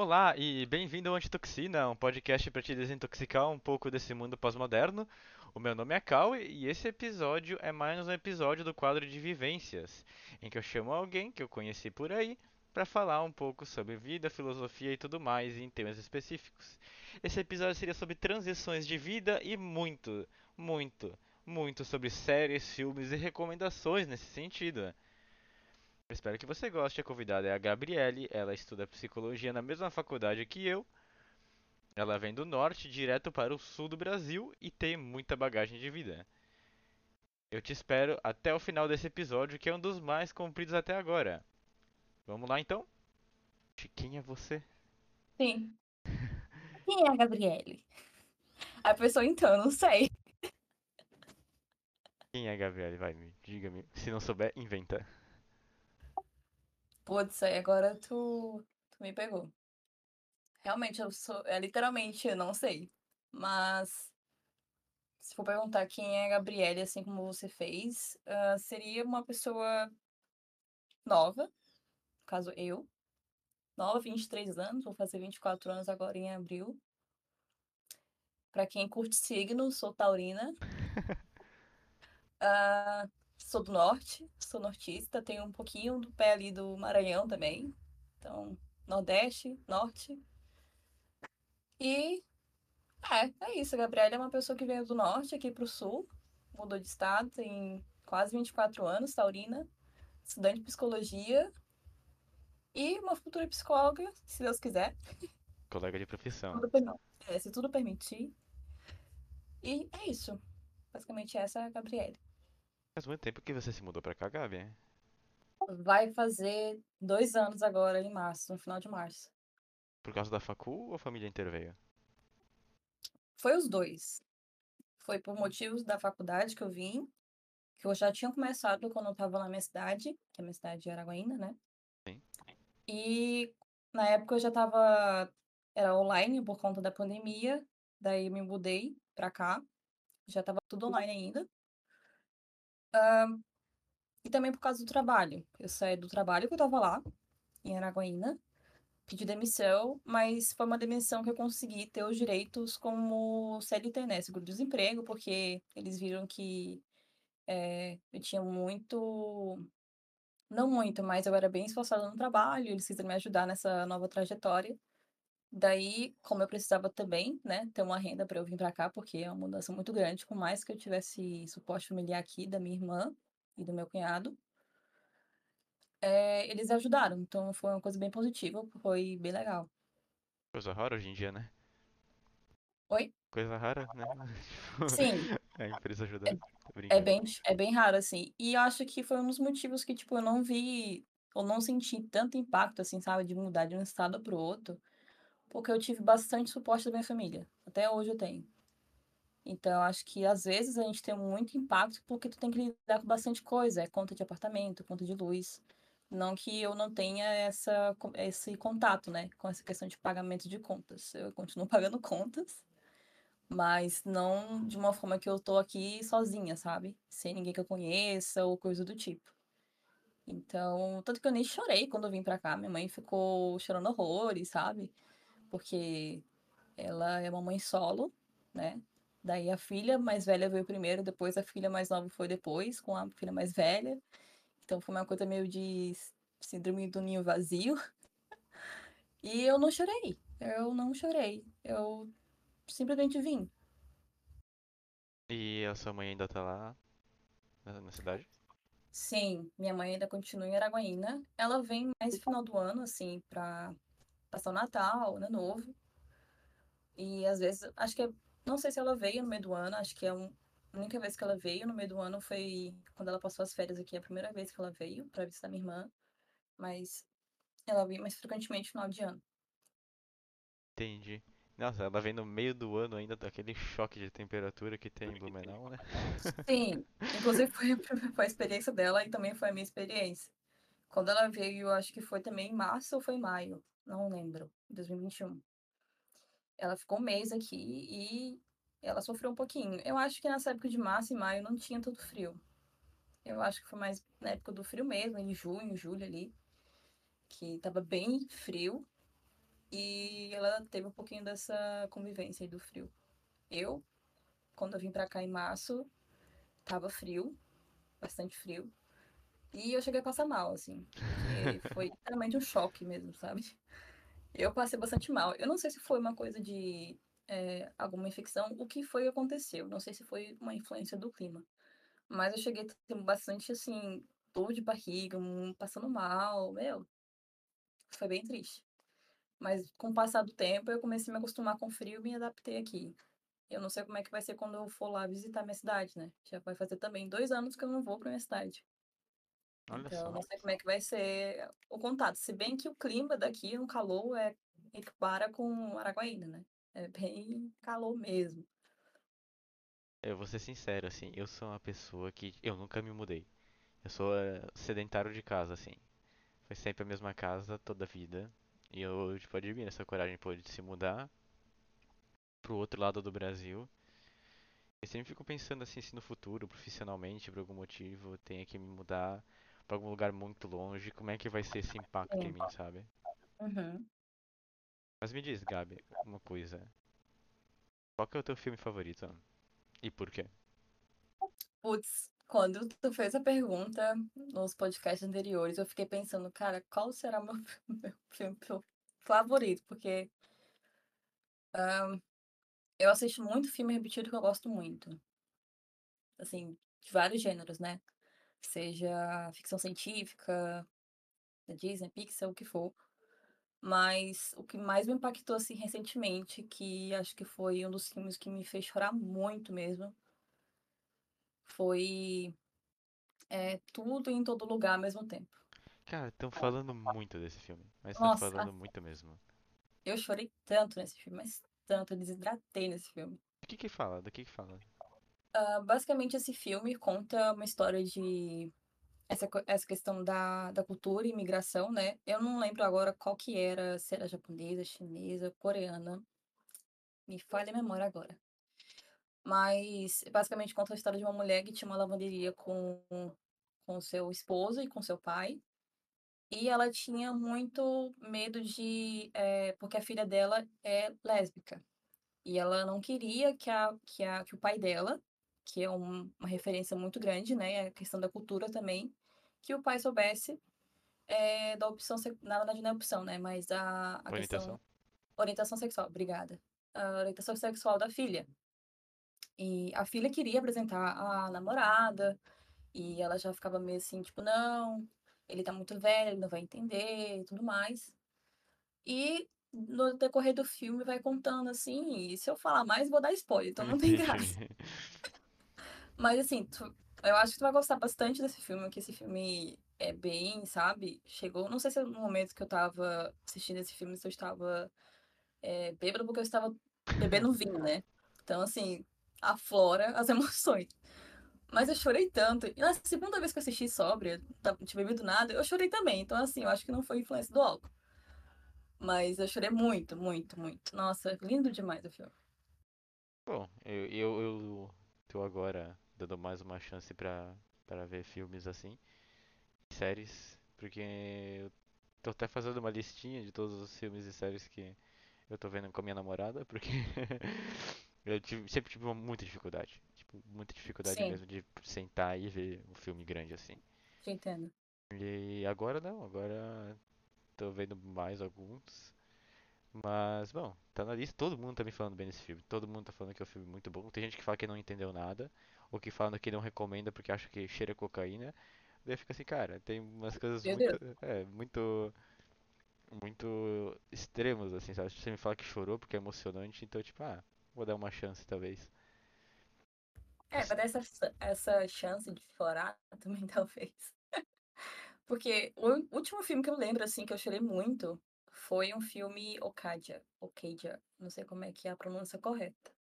Olá e bem-vindo ao Antitoxina, um podcast para te desintoxicar um pouco desse mundo pós-moderno. O meu nome é Cal e esse episódio é mais um episódio do quadro de vivências, em que eu chamo alguém que eu conheci por aí para falar um pouco sobre vida, filosofia e tudo mais em temas específicos. Esse episódio seria sobre transições de vida e muito, muito, muito sobre séries, filmes e recomendações nesse sentido. Espero que você goste. A convidada é a Gabriele. Ela estuda psicologia na mesma faculdade que eu. Ela vem do norte direto para o sul do Brasil e tem muita bagagem de vida. Eu te espero até o final desse episódio, que é um dos mais compridos até agora. Vamos lá então? Quem é você? Sim. Quem é a Gabriele? A pessoa então, eu não sei. Quem é a Gabriele? Vai, me diga-me. Se não souber, inventa. Putz, aí agora tu, tu me pegou. Realmente, eu sou. É, literalmente, eu não sei. Mas. Se for perguntar quem é a Gabriele, assim como você fez, uh, seria uma pessoa nova, no caso eu. Nova, 23 anos, vou fazer 24 anos agora em abril. Pra quem curte signo, sou taurina. Uh, sou do norte, sou nortista, tenho um pouquinho do pé ali do Maranhão também. Então, Nordeste, Norte. E é, é isso. A Gabriela é uma pessoa que veio do norte aqui pro sul, mudou de estado, tem quase 24 anos, taurina, estudante de psicologia e uma futura psicóloga, se Deus quiser. Colega de profissão. Tudo é, se tudo permitir. E é isso. Basicamente essa é a Gabriela. Faz muito tempo que você se mudou pra cá, Gabi? Vai fazer dois anos agora, em março, no final de março. Por causa da facul ou a família inteira veio? Foi os dois. Foi por motivos da faculdade que eu vim, que eu já tinha começado quando eu estava na minha cidade, que é a minha cidade é Araguaína, né? Sim. E na época eu já estava era online por conta da pandemia, daí eu me mudei pra cá, já estava tudo online ainda. Ahn, e também por causa do trabalho. Eu saí do trabalho que eu estava lá, em Araguaína, pedi demissão, mas foi uma demissão que eu consegui ter os direitos como CLT, né? Seguro-desemprego, porque eles viram que eh, eu tinha muito. Não muito, mas eu era bem esforçada no trabalho, eles quiseram me ajudar nessa nova trajetória. Daí, como eu precisava também, né, ter uma renda para eu vir para cá, porque é uma mudança muito grande, por mais que eu tivesse suporte familiar aqui da minha irmã e do meu cunhado, eh, eles ajudaram. Então foi uma coisa bem positiva, foi bem legal. Coisa rara hoje em dia, né? Oi? Coisa rara, né? Tipo, Sim, a empresa ajudar. Tô é brincando. bem, é bem raro, assim. E eu acho que foi um dos motivos que, tipo, eu não vi, ou não senti tanto impacto, assim, sabe, de mudar de um estado para o outro, porque eu tive bastante suporte da minha família. Até hoje eu tenho. Então, acho que às vezes a gente tem muito impacto porque tu tem que lidar com bastante coisa, é conta de apartamento, conta de luz. Não que eu não tenha essa, esse contato, né, com essa questão de pagamento de contas. Eu continuo pagando contas, mas não de uma forma que eu tô aqui sozinha, sabe? Sem ninguém que eu conheça ou coisa do tipo. Então, tanto que eu nem chorei quando eu vim pra cá. Minha mãe ficou chorando horrores, sabe? Porque ela é uma mãe solo, né? Daí a filha mais velha veio primeiro, depois a filha mais nova foi depois, com a filha mais velha. Então foi uma coisa meio de síndrome do ninho vazio. E eu não chorei. Eu não chorei. Eu simplesmente vim. E a sua mãe ainda tá lá na, cidade? Sim, minha mãe ainda continua em Araguaína. Ela vem mais no final do ano, assim, pra passar o Natal, Ano Novo. E às vezes, acho que é, não sei se ela veio no meio do ano, acho que é um, a única vez que ela veio no meio do ano foi quando ela passou as férias aqui, a primeira vez que ela veio pra visitar minha irmã. Mas ela vem mais frequentemente no final de ano. Entendi. Nossa, ela vem no meio do ano ainda, daquele choque de temperatura que tem em Blumenau, né? Sim, inclusive foi foi a experiência dela e também foi a minha experiência. Quando ela veio, eu acho que foi também em março ou foi em maio, não lembro, 2021. Ela ficou um mês aqui e ela sofreu um pouquinho. Eu acho que nessa época de março e maio não tinha tanto frio. Eu acho que foi mais na época do frio mesmo, em junho, julho ali, que tava bem frio. E ela teve um pouquinho dessa convivência aí do frio. Eu, quando eu vim pra cá em março, tava frio, bastante frio. E eu cheguei a passar mal, assim. Foi literalmente um choque mesmo, sabe? Eu passei bastante mal. Eu não sei se foi uma coisa de é, alguma infecção, o que foi que aconteceu. Não sei se foi uma influência do clima. Mas eu cheguei ter bastante, assim, dor de barriga, um, passando mal, meu. Foi bem triste. Mas com o passar do tempo, eu comecei a me acostumar com o frio e me adaptei aqui. Eu não sei como é que vai ser quando eu for lá visitar minha cidade, né? Já vai fazer também dois anos que eu não vou pra minha cidade. Olha Então, eu só. não sei como é que vai ser o contato. Se bem que o clima daqui, no calor, é equipara com Araguaína, né? É bem calor mesmo. Eu vou ser sincero, assim, eu sou uma pessoa que eu nunca me mudei. Eu sou eh, sedentário de casa, assim. Foi sempre a mesma casa toda a vida. E eu, tipo, admiro essa coragem, pô, de se mudar pro outro lado do Brasil. Eu sempre fico pensando assim, se no futuro, profissionalmente, por algum motivo, eu tenha que me mudar pra algum lugar muito longe, como é que vai ser esse impacto em mim, sabe? Uhum. Mas me diz, Gabi, uma coisa. Qual é o teu filme favorito? E por quê? Putz, quando tu fez a pergunta nos podcasts anteriores, eu fiquei pensando, cara, qual será meu, meu filme fa- favorito? Porque eu assisto muito filme repetido que eu gosto muito. Assim, de vários gêneros, né? Seja ficção científica, da Disney, Pixar, o que for. Mas o que mais me impactou, assim, recentemente, que acho que foi um dos filmes que me fez chorar muito mesmo, foi é, Tudo em Todo Lugar ao mesmo tempo. Cara, estão falando muito desse filme, mas estão falando muito mesmo. eu chorei tanto nesse filme, mas tanto, eu desidratei nesse filme. Do que que fala? Do que que fala? Ah, basicamente, esse filme conta uma história de essa, essa questão da, da cultura e imigração, né? Eu não lembro agora qual que era, se era japonesa, chinesa, coreana. Me falha a memória agora. Mas basicamente conta a história de uma mulher que tinha uma lavanderia com com seu esposo e com seu pai. E ela tinha muito medo de, eh, porque a filha dela é lésbica. E ela não queria que a, que a, que o pai dela, que é um- uma referência muito grande, né, a questão da cultura também, que o pai soubesse eh, da opção, na verdade não é opção, né, mas a, a questão Orientação? orientação sexual, obrigada. A orientação sexual da filha. E a filha queria apresentar a namorada, e ela já ficava meio assim, tipo, não, ele tá muito velho, ele não vai entender e tudo mais. E no decorrer do filme vai contando assim, e se eu falar mais, vou dar spoiler, então não tem graça. Mas assim, tu- eu acho que tu vai gostar bastante desse filme, que esse filme é bem, sabe? Chegou, não sei se no momento que eu tava assistindo esse filme, se eu estava é, bêbada, porque eu estava bebendo vinho, né? Então, assim, aflora as emoções. Mas eu chorei tanto. E na segunda vez que eu assisti sóbria, não tinha bebido nada, eu chorei também. Então, assim, eu acho que não foi influência do álcool. Mas eu chorei muito, muito, muito. Nossa, lindo demais o filme. Bom, eu, eu, eu tô agora dando mais uma chance pra, pra ver filmes assim, séries, porque eu tô até fazendo uma listinha de todos os filmes e séries que eu tô vendo com a minha namorada, porque eu tive- sempre tive muita dificuldade, tipo, muita dificuldade Sim, mesmo de sentar e ver um filme grande assim. te entendo. E agora não, agora tô vendo mais alguns. Mas, bom, tá na lista. Todo mundo tá me falando bem desse filme. Todo mundo tá falando que é um filme muito bom. Tem gente que fala que não entendeu nada, ou que fala que não recomenda porque acha que cheira cocaína. Daí fica assim, cara, tem umas coisas muito, é, muito, muito extremas, assim, sabe? Você me fala que chorou porque é emocionante, então, tipo, ah, vou dar uma chance, talvez. É, pra dar essa, essa chance de chorar também, talvez. Porque o último filme que eu lembro, assim, que eu chorei muito, foi um filme Okja. Okja. Não sei como é que é a pronúncia correta.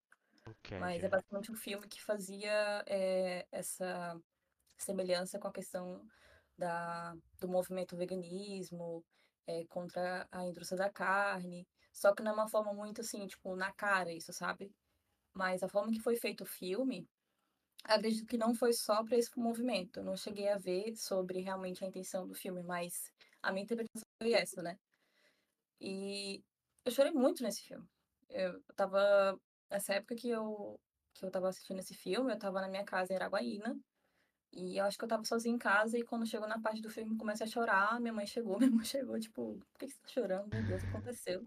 Ok, Mas é basicamente um filme que fazia eh, essa semelhança com a questão da, do movimento veganismo, eh, contra a indústria da carne. Só que não é uma forma muito assim, tipo, na cara isso, sabe? Mas a forma que foi feito o filme, acredito que não foi só para esse movimento. Eu não cheguei a ver sobre realmente a intenção do filme, mas a minha interpretação foi essa, né? E eu chorei muito nesse filme. Eu tava. Nessa época que eu, que eu tava assistindo esse filme, eu tava na minha casa em Araguaína. E eu acho que eu tava sozinha em casa e quando chegou na parte do filme comecei a chorar, minha mãe chegou, minha mãe chegou, tipo, por que, você tá chorando? Meu Deus, o que aconteceu?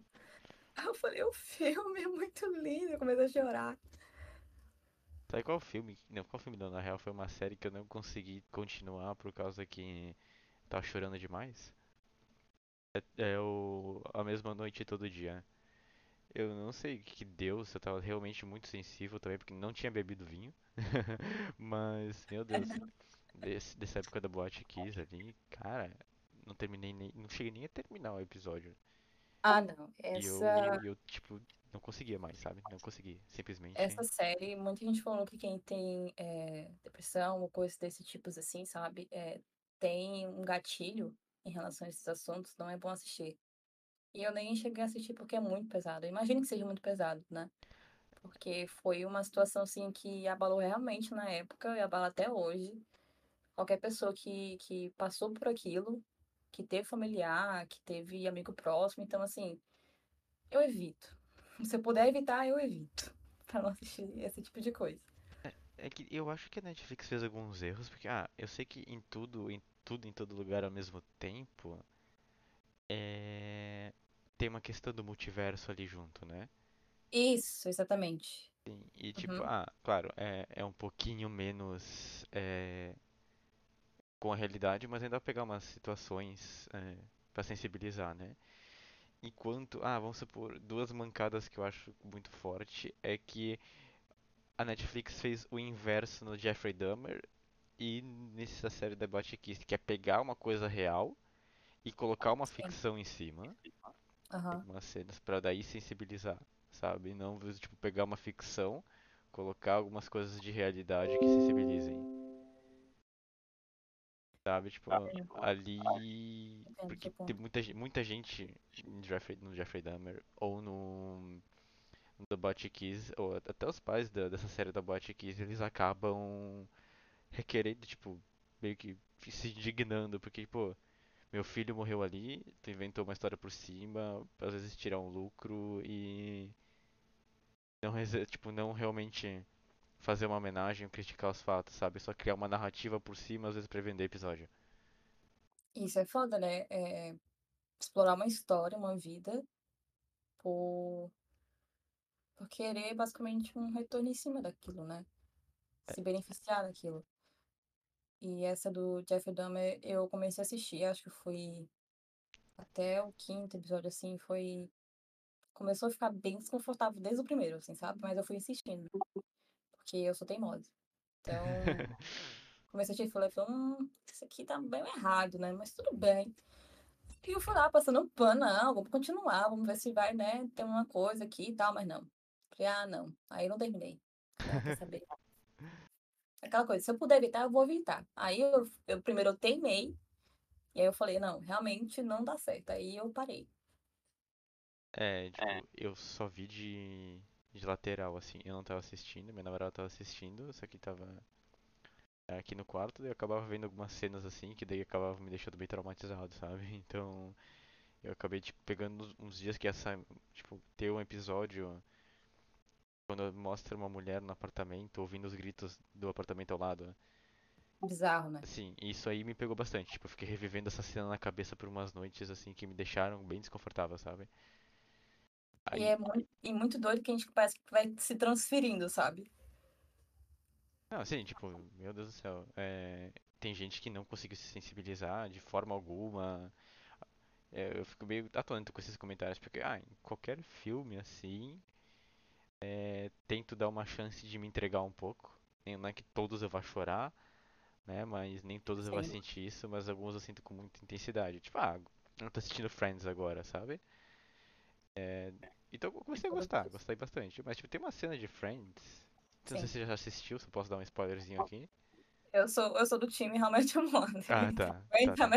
Aí eu falei, o filme é muito lindo, eu comecei a chorar. Sabe qual filme? Não, qual filme não, na real foi uma série que eu não consegui continuar por causa que tava chorando demais. É, é o A Mesma Noite Todo Dia. Eu não sei o que deu, se eu tava realmente muito sensível também, porque não tinha bebido vinho. Mas, meu Deus, desse, dessa época da Boate Kiss ali, cara, não terminei nem, não cheguei nem a terminar o episódio. Ah, não. E Essa, eu, e eu, tipo, não conseguia mais, sabe? Não consegui. Simplesmente. essa série, muita gente falou que quem tem é, depressão ou coisas desse tipo assim, sabe? é, tem um gatilho em relação a esses assuntos, não é bom assistir. E eu nem cheguei a assistir porque é muito pesado. Eu imagino que seja muito pesado, né? Porque foi uma situação assim que abalou realmente na época e abala até hoje. Qualquer pessoa que, que passou por aquilo, que teve familiar, que teve amigo próximo, então assim, eu evito. Se eu puder evitar, eu evito. Pra não assistir esse tipo de coisa. É que eu acho que a Netflix fez alguns erros, porque, ah, eu sei que em tudo, em tudo, em todo lugar ao mesmo tempo, é... tem uma questão do multiverso ali junto, né? Isso, exatamente. Sim, e tipo, Uhum. ah, claro, é, é um pouquinho menos é, com a realidade, mas ainda pegar umas situações é, para sensibilizar, né? Enquanto, ah, vamos supor, duas mancadas que eu acho muito forte é que a Netflix fez o inverso no Jeffrey Dahmer e nessa série da Kiss, que é pegar uma coisa real e colocar uma Sim. ficção em cima, Aham. algumas cenas pra daí sensibilizar, sabe? Não tipo pegar uma ficção, colocar algumas coisas de realidade que sensibilizem, sabe? Tipo, ali Entendo o porque tem muita, muita gente no Jeffrey, no Jeffrey Dahmer ou no no The Kiss, ou até os pais da- dessa série da Kiss, eles acabam requerendo, tipo, meio que se indignando, porque, pô, meu filho morreu ali, tu inventou uma história por cima, às vezes tirar um lucro e não, tipo, não realmente fazer uma homenagem criticar os fatos, sabe? Só criar uma narrativa por cima, às vezes pra vender episódio. Isso é foda, né? É explorar uma história, uma vida, por, por querer basicamente um retorno em cima daquilo, né? Se beneficiar daquilo. E essa do Jeff Dahmer eu comecei a assistir, acho que foi até o quinto episódio, assim, foi. Começou a ficar bem desconfortável desde o primeiro, assim, sabe? Mas eu fui insistindo, porque eu sou teimosa. Então, comecei a assistir e falei, hum, isso aqui tá bem errado, né? Mas tudo bem. E eu fui lá passando um pano, não, vamos continuar, vamos ver se vai, né, ter uma coisa aqui e tal, mas não. Falei, ah, não. Aí eu não terminei. Falei, ah, quer saber? Aquela coisa, se eu puder evitar, eu vou evitar. Aí eu, eu primeiro eu teimei, e aí eu falei, não, realmente não dá certo. Aí eu parei. É, tipo, eu só vi de, de lateral, assim. Eu não tava assistindo, minha namorada tava assistindo, só que tava é, aqui no quarto, daí eu acabava vendo algumas cenas assim, que daí acabava me deixando bem traumatizado, sabe? Então, eu acabei, tipo, pegando uns uns dias que essa, tipo, ter um episódio quando mostra uma mulher no apartamento ouvindo os gritos do apartamento ao lado. né? Bizarro, né? Assim, isso aí me pegou bastante. Tipo, eu fiquei revivendo essa cena na cabeça por umas noites, assim, que me deixaram bem desconfortável, sabe? E Aí, é muito, e muito doido que a gente parece que vai se transferindo, sabe? não, assim, tipo, meu Deus do céu. É, tem gente que não conseguiu se sensibilizar de forma alguma. É, eu fico meio atônito com esses comentários, porque, ah, em qualquer filme, assim, é, tento dar uma chance de me entregar um pouco. Não é que todos eu vá chorar, né? Mas nem todos eu vou Sim, sentir isso, mas alguns eu sinto com muita intensidade. Tipo, ah, eu tô assistindo Friends agora, sabe? É, então eu comecei a gostar, gostei bastante. Mas tipo, tem uma cena de Friends. Não sei Sim. se você já assistiu, se eu posso dar um spoilerzinho aqui. Eu sou, eu sou do time Your Mother. Ah, tá, vem tá, tá.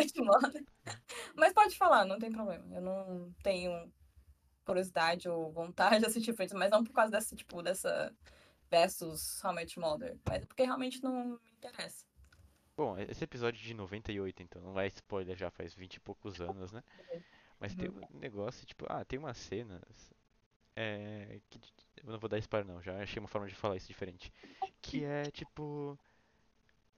Mas pode falar, não tem problema. Eu não tenho curiosidade ou vontade de assistir Friends, mas não por causa dessa, tipo, dessa versus How Your Mother, mas é porque realmente não me interessa. Bom, esse episódio de 98, então, não é spoiler, já faz 20 e poucos anos, né? Mas tem Uhum. um negócio, tipo, ah, tem umas cenas. É. Que, eu não vou dar spoiler não, já achei uma forma de falar isso diferente. Que é tipo.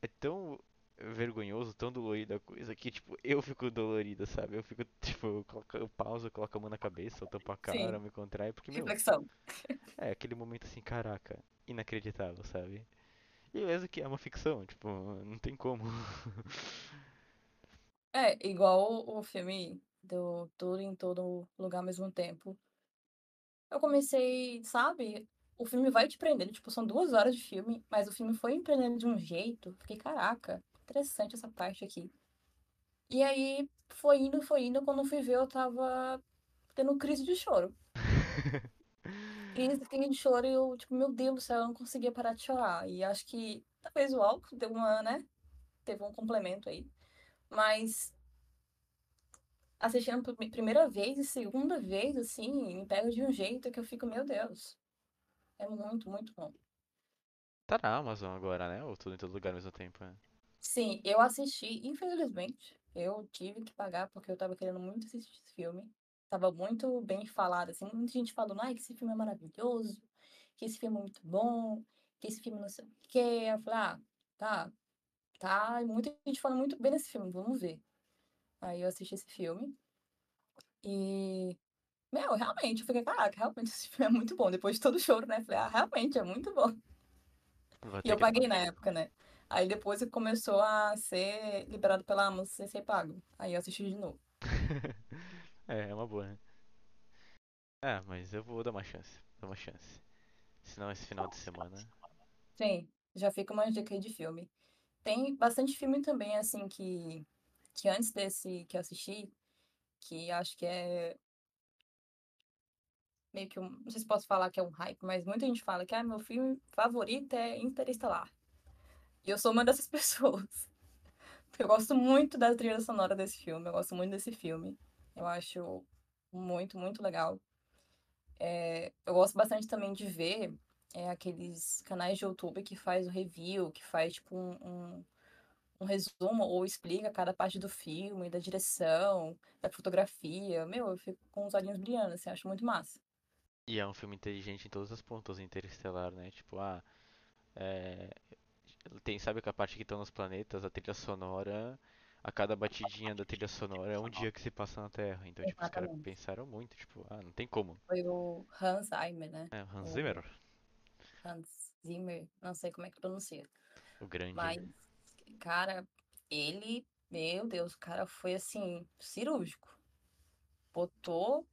É tão vergonhoso, tão dolorido a coisa que, tipo, eu fico dolorido, sabe? Eu fico, tipo, eu, coloco, eu pauso, eu coloco a mão na cabeça, eu tampo a cara, Sim, me contraio, porque, meu, reflexão. é aquele momento assim, caraca, inacreditável, sabe? E mesmo que é uma ficção, tipo, não tem como. É, igual o filme do Tudo em Todo Lugar ao mesmo tempo. Eu comecei, sabe? O filme vai te prendendo, tipo, são duas horas de filme, mas o filme foi me prendendo de um jeito. Fiquei, caraca, interessante essa parte aqui. E aí foi indo, foi indo, quando fui ver, eu tava tendo crise de choro. Crise, crise de choro, e eu, tipo, meu Deus do céu, eu não conseguia parar de chorar. E acho que talvez o álcool deu uma, né? Teve um complemento aí. Mas assistindo por primeira vez e segunda vez, assim, me pega de um jeito que eu fico, meu Deus. É muito, muito bom. Tá na Amazon agora, né? Ou tudo em todo lugar ao mesmo tempo, né? Sim, eu assisti, infelizmente, eu tive que pagar porque eu tava querendo muito assistir esse filme. Tava muito bem falado, assim, muita gente falando, ai, que esse filme é maravilhoso, que esse filme é muito bom, que esse filme não sei o quê. Eu falei, ah, tá, tá, e muita gente falando muito bem desse filme, vamos ver. Aí eu assisti esse filme e, meu, realmente, eu fiquei, caraca, realmente esse filme é muito bom. Depois de todo o choro, né? Falei, ah, realmente é muito bom. Vou E eu paguei na época, né? Aí depois que começou a ser liberado pela Amazon sem ser pago. Aí eu assisti de novo. É, é uma boa, né? É, mas eu vou dar uma chance. Dar uma chance. Senão esse final de semana. Sim, já fica uma dica aí de filme. Tem bastante filme também, assim, que, que antes desse que eu assisti, que acho que é meio que um. Não sei se posso falar que é um hype, mas muita gente fala que ah, meu filme favorito é Interestelar. E eu sou uma dessas pessoas. Eu gosto muito da trilha sonora desse filme, eu gosto muito desse filme. Eu acho muito, muito legal. É, eu gosto bastante também de ver é, aqueles canais de YouTube que faz o review, que faz tipo um, um, um resumo ou explica cada parte do filme, da direção, da fotografia. Meu, eu fico com os olhinhos brilhando, assim, acho muito massa. E é um filme inteligente em todos os pontos, Interestelar, né? Tipo, ah, é, tem, sabe que a parte que estão nos planetas, a trilha sonora, a cada batidinha da trilha sonora é um dia que se passa na Terra. Então, tipo, os caras pensaram muito, tipo, ah, não tem como. Foi o Hans Zimmer, né? É, o Hans O Zimmer, Hans Zimmer, não sei como é que pronuncia. o grande. Mas, cara, ele, meu Deus, o cara foi assim, cirúrgico. Botou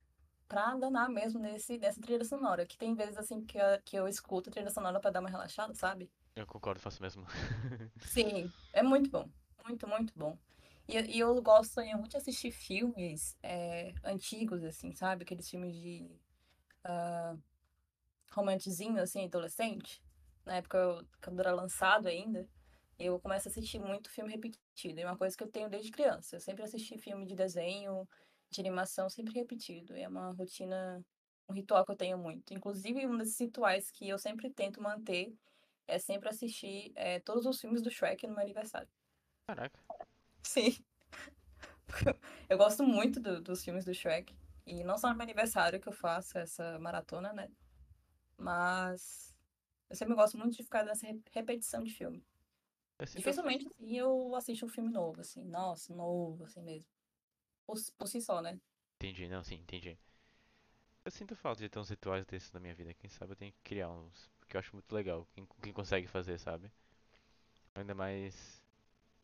pra danar mesmo nesse, nessa trilha sonora. Que tem vezes assim que eu, que eu escuto a trilha sonora pra dar uma relaxada, sabe? Eu concordo, faço mesmo. Sim, é muito bom. Muito, muito bom. E, e eu gosto também muito de assistir filmes é, antigos, assim, sabe? Aqueles filmes de romancezinho, assim, adolescente. Na época, eu, quando era lançado ainda, eu começo a assistir muito filme repetido. É uma coisa que eu tenho desde criança. Eu sempre assisti filme de desenho, de animação, sempre repetido. É uma rotina, um ritual que eu tenho muito. Inclusive, um desses rituais que eu sempre tento manter é sempre assistir é, todos os filmes do Shrek no meu aniversário. Caraca. Sim, eu gosto muito do- dos filmes do Shrek. E não só no meu aniversário que eu faço essa maratona, né? Mas eu sempre gosto muito de ficar nessa re- repetição de filme. Dificilmente, assim, eu assisto um filme novo, assim. Nossa, novo, assim mesmo. Por, por si só, né? entendi, não, sim, entendi. Eu sinto falta de ter uns rituais desses na minha vida. Quem sabe eu tenho que criar uns. Porque eu acho muito legal. Quem, quem consegue fazer, sabe? Ainda mais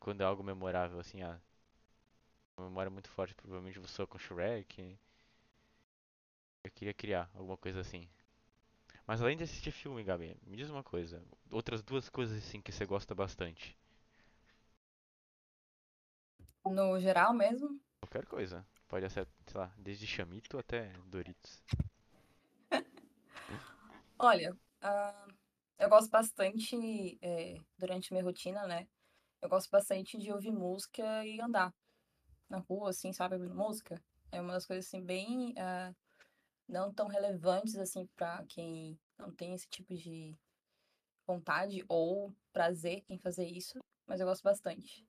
quando é algo memorável, assim, ah, uma memória muito forte, provavelmente você com Shrek. Eu queria criar alguma coisa assim. Mas além de assistir filme, Gabi, me diz uma coisa. Outras duas coisas assim que você gosta bastante. No geral mesmo. Qualquer coisa. Pode ser, sei lá, desde chamito até Doritos. Olha, ah, eu gosto bastante, é, durante minha rotina, né? Eu gosto bastante de ouvir música e andar na rua, assim, sabe? Ouvindo música. É uma das coisas, assim, bem. ah, não tão relevantes assim para quem não tem esse tipo de vontade ou prazer em fazer isso, mas eu gosto bastante.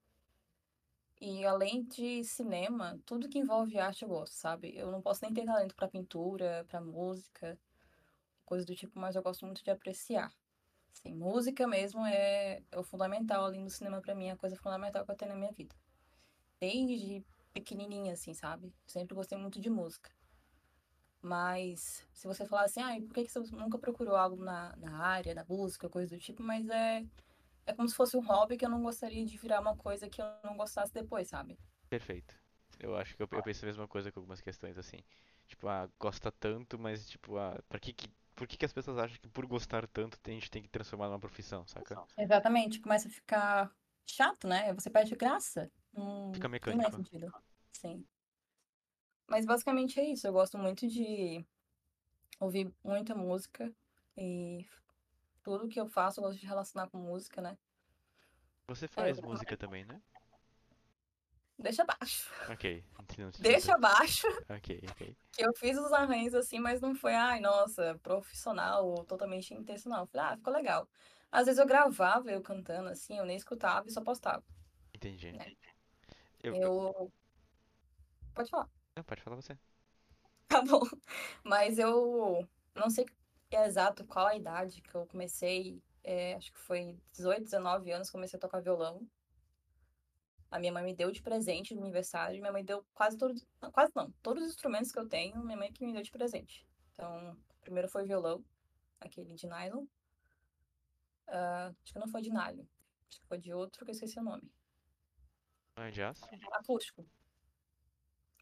E além de cinema, tudo que envolve arte eu gosto, sabe? Eu não posso nem ter talento pra pintura, pra música, coisa do tipo, mas eu gosto muito de apreciar. Sim, música mesmo é, é o fundamental ali no cinema pra mim, é a coisa fundamental que eu tenho na minha vida. Desde pequenininha, assim, sabe? Sempre gostei muito de música. Mas se você falar assim, ah, por que que você nunca procurou algo na, na área da música, coisa do tipo, mas é, é como se fosse um hobby que eu não gostaria de virar uma coisa que eu não gostasse depois, sabe? Perfeito. Eu acho que eu, eu penso a mesma coisa com algumas questões assim. Tipo, ah, gosta tanto, mas tipo, ah, pra que que, por que que as pessoas acham que por gostar tanto a gente tem que transformar numa profissão, saca? Exatamente, começa a ficar chato, né? Você perde graça. Não Fica tem mais mecânico. sentido. Sim. Mas basicamente é isso. Eu gosto muito de ouvir muita música e tudo que eu faço eu gosto de relacionar com música, né? Você É, faz música também, né? Deixa abaixo. Ok, Deixa abaixo Ok, ok. que eu fiz os arranjos assim, mas não foi, ai, nossa, profissional ou totalmente intencional. Falei, ah, ficou legal. Às vezes eu gravava eu cantando assim, eu nem escutava e só postava, Entendi. né? Eu, eu-. Pode falar. não, pode falar você. Tá bom. Mas eu não sei exato qual a idade que eu comecei. é, acho que foi 18, 19 anos que comecei a tocar violão. A minha mãe me deu de presente no aniversário. Minha mãe deu quase todos. Quase não. Todos os instrumentos que eu tenho, minha mãe que me deu de presente. Então, primeiro foi violão, aquele de nylon. Ah, acho que não foi de nylon. Acho que foi de outro que eu esqueci o nome. Não é de aço? Acústico.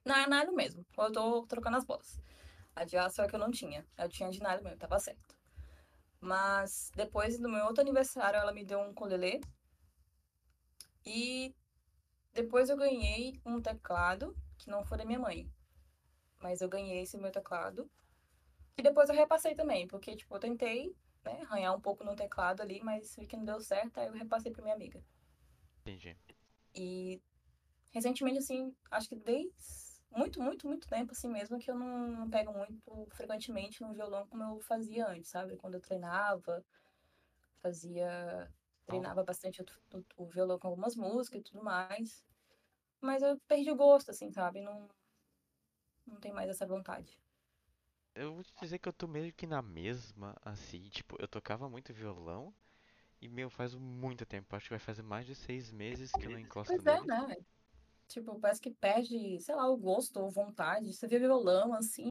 Não, é nylon mesmo. Eu tô trocando as bolas. A de aço é a que eu não tinha. Eu tinha de nylon mesmo, tava certo. Mas depois do meu outro aniversário, ela me deu um ukulele. E depois eu ganhei um teclado, que não foi da minha mãe. Mas eu ganhei esse meu teclado. E depois eu repassei também, porque, tipo, eu tentei, né, arranhar um pouco no teclado ali, mas vi que não deu certo, aí eu repassei pra minha amiga. Entendi. E recentemente, assim, acho que desde muito, muito, muito tempo, assim mesmo, que eu não, não pego muito frequentemente no violão como eu fazia antes, sabe? Quando eu treinava, fazia. Treinava bastante o, o, o violão com algumas músicas e tudo mais. Mas eu perdi o gosto, assim, sabe? Não, não tem mais essa vontade. eu vou te dizer que eu tô meio que na mesma, assim, tipo, eu tocava muito violão e, meu, faz muito tempo, acho que vai fazer mais de seis meses que eu não encosto Pois é, nele. né? Tipo, parece que perde, sei lá, o gosto ou vontade. Você vê violão, assim,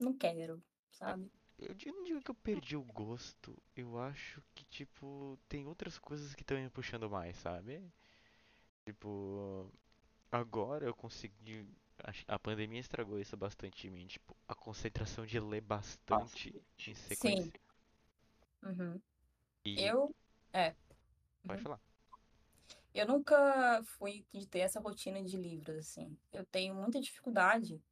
não quero, É, sabe? Eu di- não digo que eu perdi o gosto, eu acho que, tipo, tem outras coisas que estão me puxando mais, sabe? Tipo, agora eu consegui. A pandemia estragou isso bastante em mim, tipo, a concentração de ler bastante em Sim. sequência. Uhum. E Eu. É. pode uhum. falar. Eu nunca fui de ter essa rotina de livros, assim. Eu tenho muita dificuldade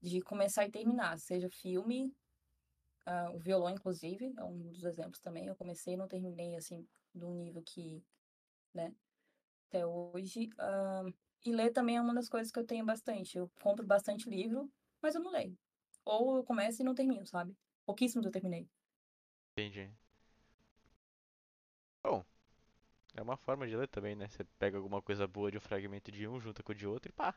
de começar e terminar, seja filme, ah, o violão, inclusive, é um dos exemplos também. Eu comecei e não terminei, assim, de um nível que, né, até hoje. Ah, e ler também é uma das coisas que eu tenho bastante. Eu compro bastante livro, mas eu não leio. Ou eu começo e não termino, sabe? Pouquíssimos eu terminei. Entendi. Bom, é uma forma de ler também, né? Você pega alguma coisa boa de um fragmento de um, junta com o de outro e pá.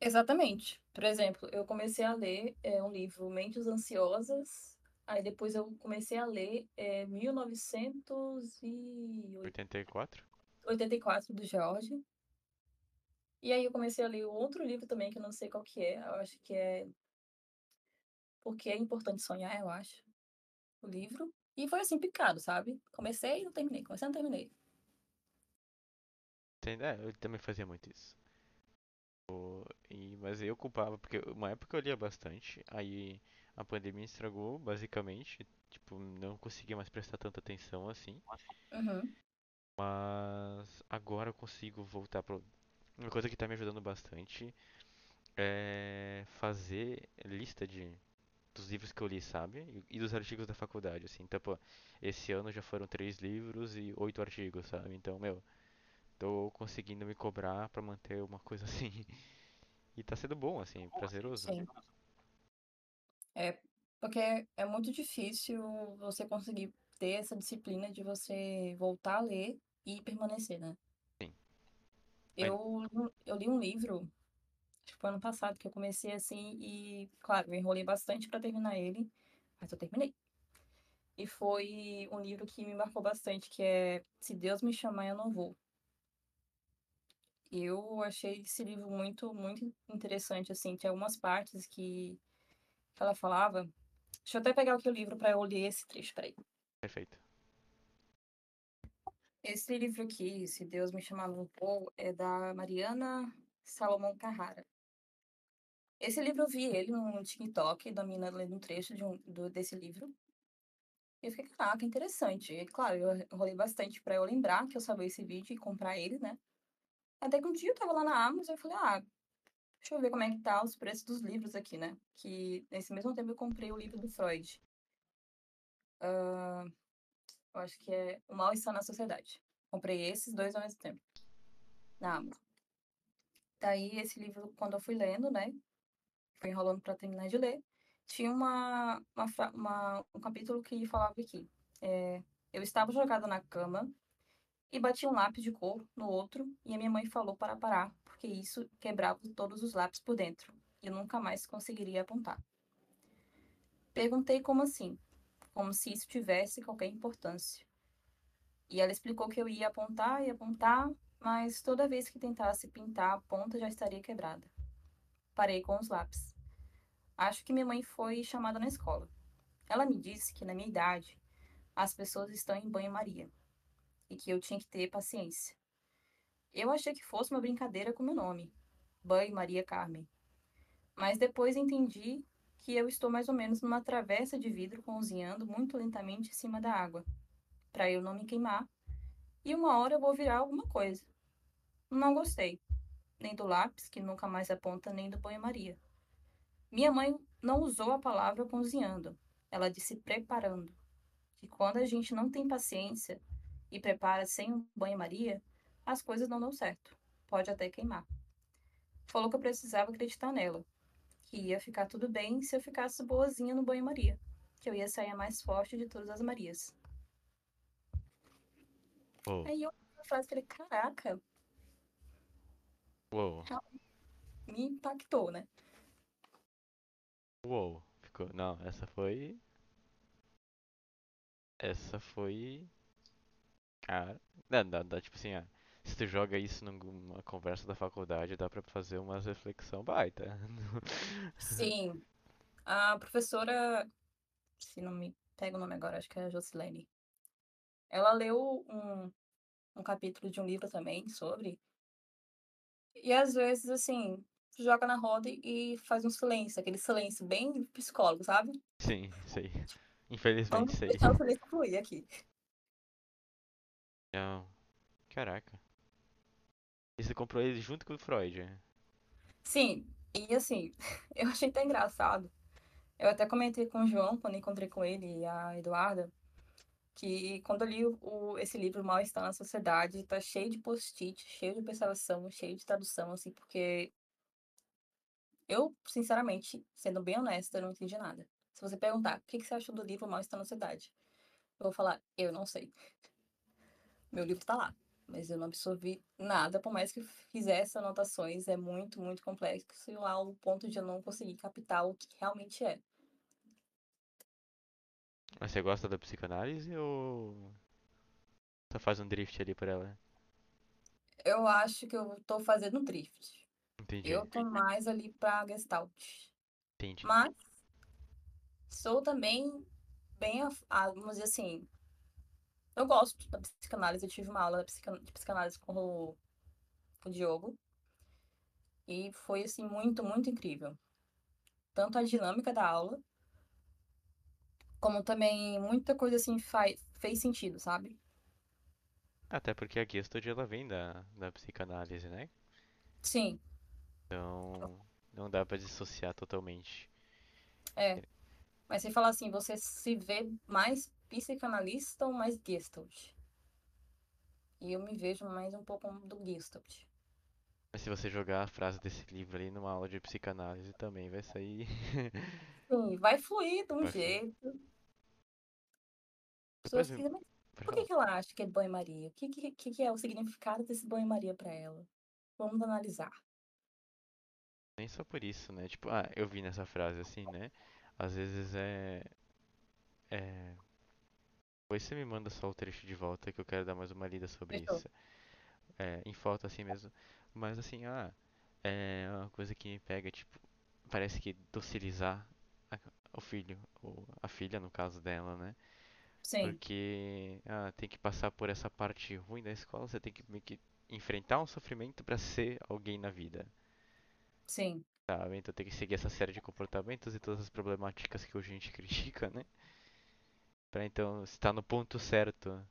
Exatamente. Por exemplo, eu comecei a ler é, um livro Mentes Ansiosas, aí depois eu comecei a ler é, 1984, 84? do George, e aí eu comecei a ler outro livro também, que eu não sei qual que é, eu acho que é Porque é Importante Sonhar, eu acho, o livro, e foi assim, picado, sabe? Comecei e não terminei, comecei e não terminei. É, eu também fazia muito isso. E, mas eu culpava, porque uma época eu lia bastante, aí a pandemia estragou, basicamente. Tipo, não conseguia mais prestar tanta atenção assim. Uhum, Mas agora eu consigo voltar pro. Uma coisa que tá me ajudando bastante é fazer lista de dos livros que eu li, sabe? E, e dos artigos da faculdade, assim. Então, pô, esse ano já foram três livros e oito artigos, sabe? Então, meu, tô conseguindo me cobrar pra manter uma coisa assim. E tá sendo bom, assim, prazeroso. sim. É, porque é muito difícil você conseguir ter essa disciplina de você voltar a ler e permanecer, né? Eu, eu li um livro, acho que foi ano passado, que eu comecei assim e, claro, eu enrolei bastante pra terminar ele, mas eu terminei. E foi um livro que me marcou bastante, que é Se Deus Me Chamar, Eu Não Vou. Eu achei esse livro muito, muito interessante, assim, tinha algumas partes que, ela falava. Deixa eu até pegar aqui o livro pra eu ler esse trecho, peraí. Perfeito. Esse livro aqui, Se Deus Me Chamar, Não Vou, é da Mariana Salomão Carrara. Esse livro eu vi ele no TikTok, da lendo um trecho de um, do, desse livro. E eu fiquei, caraca, interessante. E, claro, eu enrolei bastante pra eu lembrar que eu sabia esse vídeo e comprar ele, né? Até que um dia eu tava lá na Amazon e falei, ah, deixa eu ver como é que tá os preços dos livros aqui, né? Que nesse mesmo tempo eu comprei o livro do Freud. Ah, eu acho que é O Mal Está na Sociedade. Comprei esses dois ao mesmo tempo. Na Amazon. Daí, esse livro, quando eu fui lendo, né? Fui enrolando pra terminar de ler. Tinha uma, uma, uma- um capítulo que falava aqui. é, eu estava jogada na cama e bati um lápis de cor no outro e a minha mãe falou para parar, porque isso quebrava todos os lápis por dentro e eu nunca mais conseguiria apontar. Perguntei como assim, como se isso tivesse qualquer importância. E ela explicou que eu ia apontar e apontar, mas toda vez que tentasse pintar, a ponta já estaria quebrada. Parei com os lápis. Acho que minha mãe foi chamada na escola. Ela me disse que na minha idade as pessoas estão em banho-maria e que eu tinha que ter paciência. Eu achei que fosse uma brincadeira com meu nome, Banho Maria Carmen. Mas depois entendi que eu estou mais ou menos numa travessa de vidro cozinhando muito lentamente em cima da água, para eu não me queimar, e uma hora eu vou virar alguma coisa. Não gostei, nem do lápis, que nunca mais aponta, nem do banho-maria. Minha mãe não usou a palavra cozinhando, ela disse preparando. Que quando a gente não tem paciência e prepara sem um banho-maria, as coisas não dão certo. Pode até queimar. Falou que eu precisava acreditar nela, que ia ficar tudo bem se eu ficasse boazinha no banho-maria, que eu ia sair a mais forte de todas as Marias. Uou, Aí eu frase falei, caraca, uou, me impactou, né? uou. Ficou. Não, essa foi. Essa foi. Cara. Dá, dá, dá, tipo assim, ah, se tu joga isso numa conversa da faculdade, dá pra fazer umas reflexão baita. Sim, a professora, se não me pega o nome agora, acho que é a Jocilene. Ela leu um, um capítulo de um livro também sobre. E às vezes, assim, joga na roda e faz um silêncio, aquele silêncio bem psicólogo, sabe? Sim, sei. Infelizmente Vamos sei. o silêncio fluir aqui. Não. Caraca. E você comprou ele junto com o Freud? né? Sim, e assim, eu achei até engraçado. Eu até comentei com o João, quando encontrei com ele e a Eduarda, que quando eu li o, esse livro Mal Está na Sociedade, tá cheio de post-it, cheio de observação, cheio de tradução, assim, porque eu, sinceramente, sendo bem honesta, não entendi nada. Se você perguntar, o que que você achou do livro Mal Está na Sociedade? Eu vou falar, eu não sei. Meu livro tá lá, mas eu não absorvi nada, por mais que eu fizesse anotações, é muito, muito complexo ao ponto de eu não conseguir captar o que realmente é. Mas você gosta da psicanálise ou só faz um drift ali por ela? Eu acho que eu tô fazendo um drift. Entendi, Eu tô mais ali pra Gestalt. entendi. Mas sou também bem, vamos dizer assim, eu gosto da psicanálise. Eu tive uma aula de psica- de psicanálise com o, com o Diogo e foi assim muito, muito incrível. Tanto a dinâmica da aula, como também muita coisa assim faz, fez sentido, sabe? Até porque a Gestalt ela vem da, da psicanálise, né? Sim, Então não dá pra dissociar totalmente. é. Mas você fala assim, você se vê mais psicanalista ou mais Gestalt? E eu me vejo mais um pouco do Gestalt. Mas se você jogar a frase desse livro ali numa aula de psicanálise também vai sair. Sim, vai fluir de um Vai jeito. Depois Pessoas me... ficam, mas por que que ela acha que é banho-maria? O que, que, que é o significado desse banho-maria pra ela? vamos analisar. Nem só por isso, né? Tipo, ah, eu vi nessa frase assim, né? Às vezes é. É. Depois você me manda só o trecho de volta que eu quero dar mais uma lida sobre Fechou. isso. É, em foto assim mesmo. Mas assim, ah, é uma coisa que me pega, tipo, parece que docilizar a- o filho, ou a filha no caso dela, né? Sim, Porque ah, tem que passar por essa parte ruim da escola, você tem que que enfrentar um sofrimento pra ser alguém na vida, sim. sabe? Então tem que seguir essa série de comportamentos e todas as problemáticas que hoje a gente critica, né? Pra então estar no ponto certo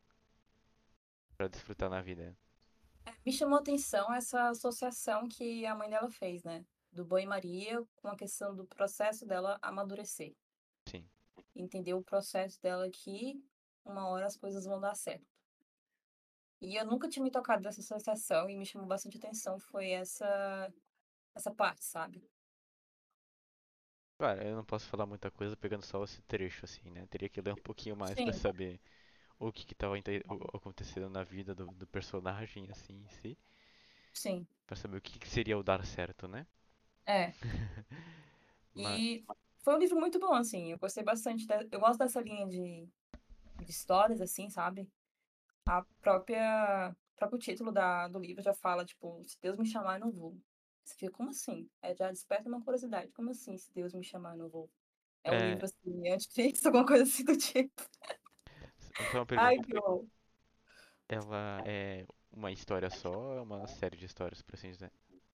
pra desfrutar na vida. Me chamou a atenção essa associação que a mãe dela fez, né? Do banho-maria com a questão do processo dela amadurecer. Sim. Entender o processo dela que uma hora as coisas vão dar certo. E eu nunca tinha me tocado nessa associação e me chamou bastante atenção foi essa essa parte, sabe? Claro, eu não posso falar muita coisa pegando só esse trecho assim, né? Teria que ler um pouquinho mais pra Sim, saber o que que tava acontecendo na vida do, do personagem assim em si, sim. Pra saber o que que seria o dar certo, né? É. Mas E foi um livro muito bom, assim. Eu gostei bastante. da- Eu gosto dessa linha de, de histórias, assim, sabe? A própria, o próprio título da, do livro já fala, tipo, se Deus me chamar, eu não vou. Você fica, como assim? É, já desperta uma curiosidade. Como assim, se Deus me chamar, eu não vou? É um é, livro, assim, antifixo, alguma coisa assim do tipo. uma Ai, pergunta. que horror. Ela é uma história só ou é uma série de histórias, por assim dizer?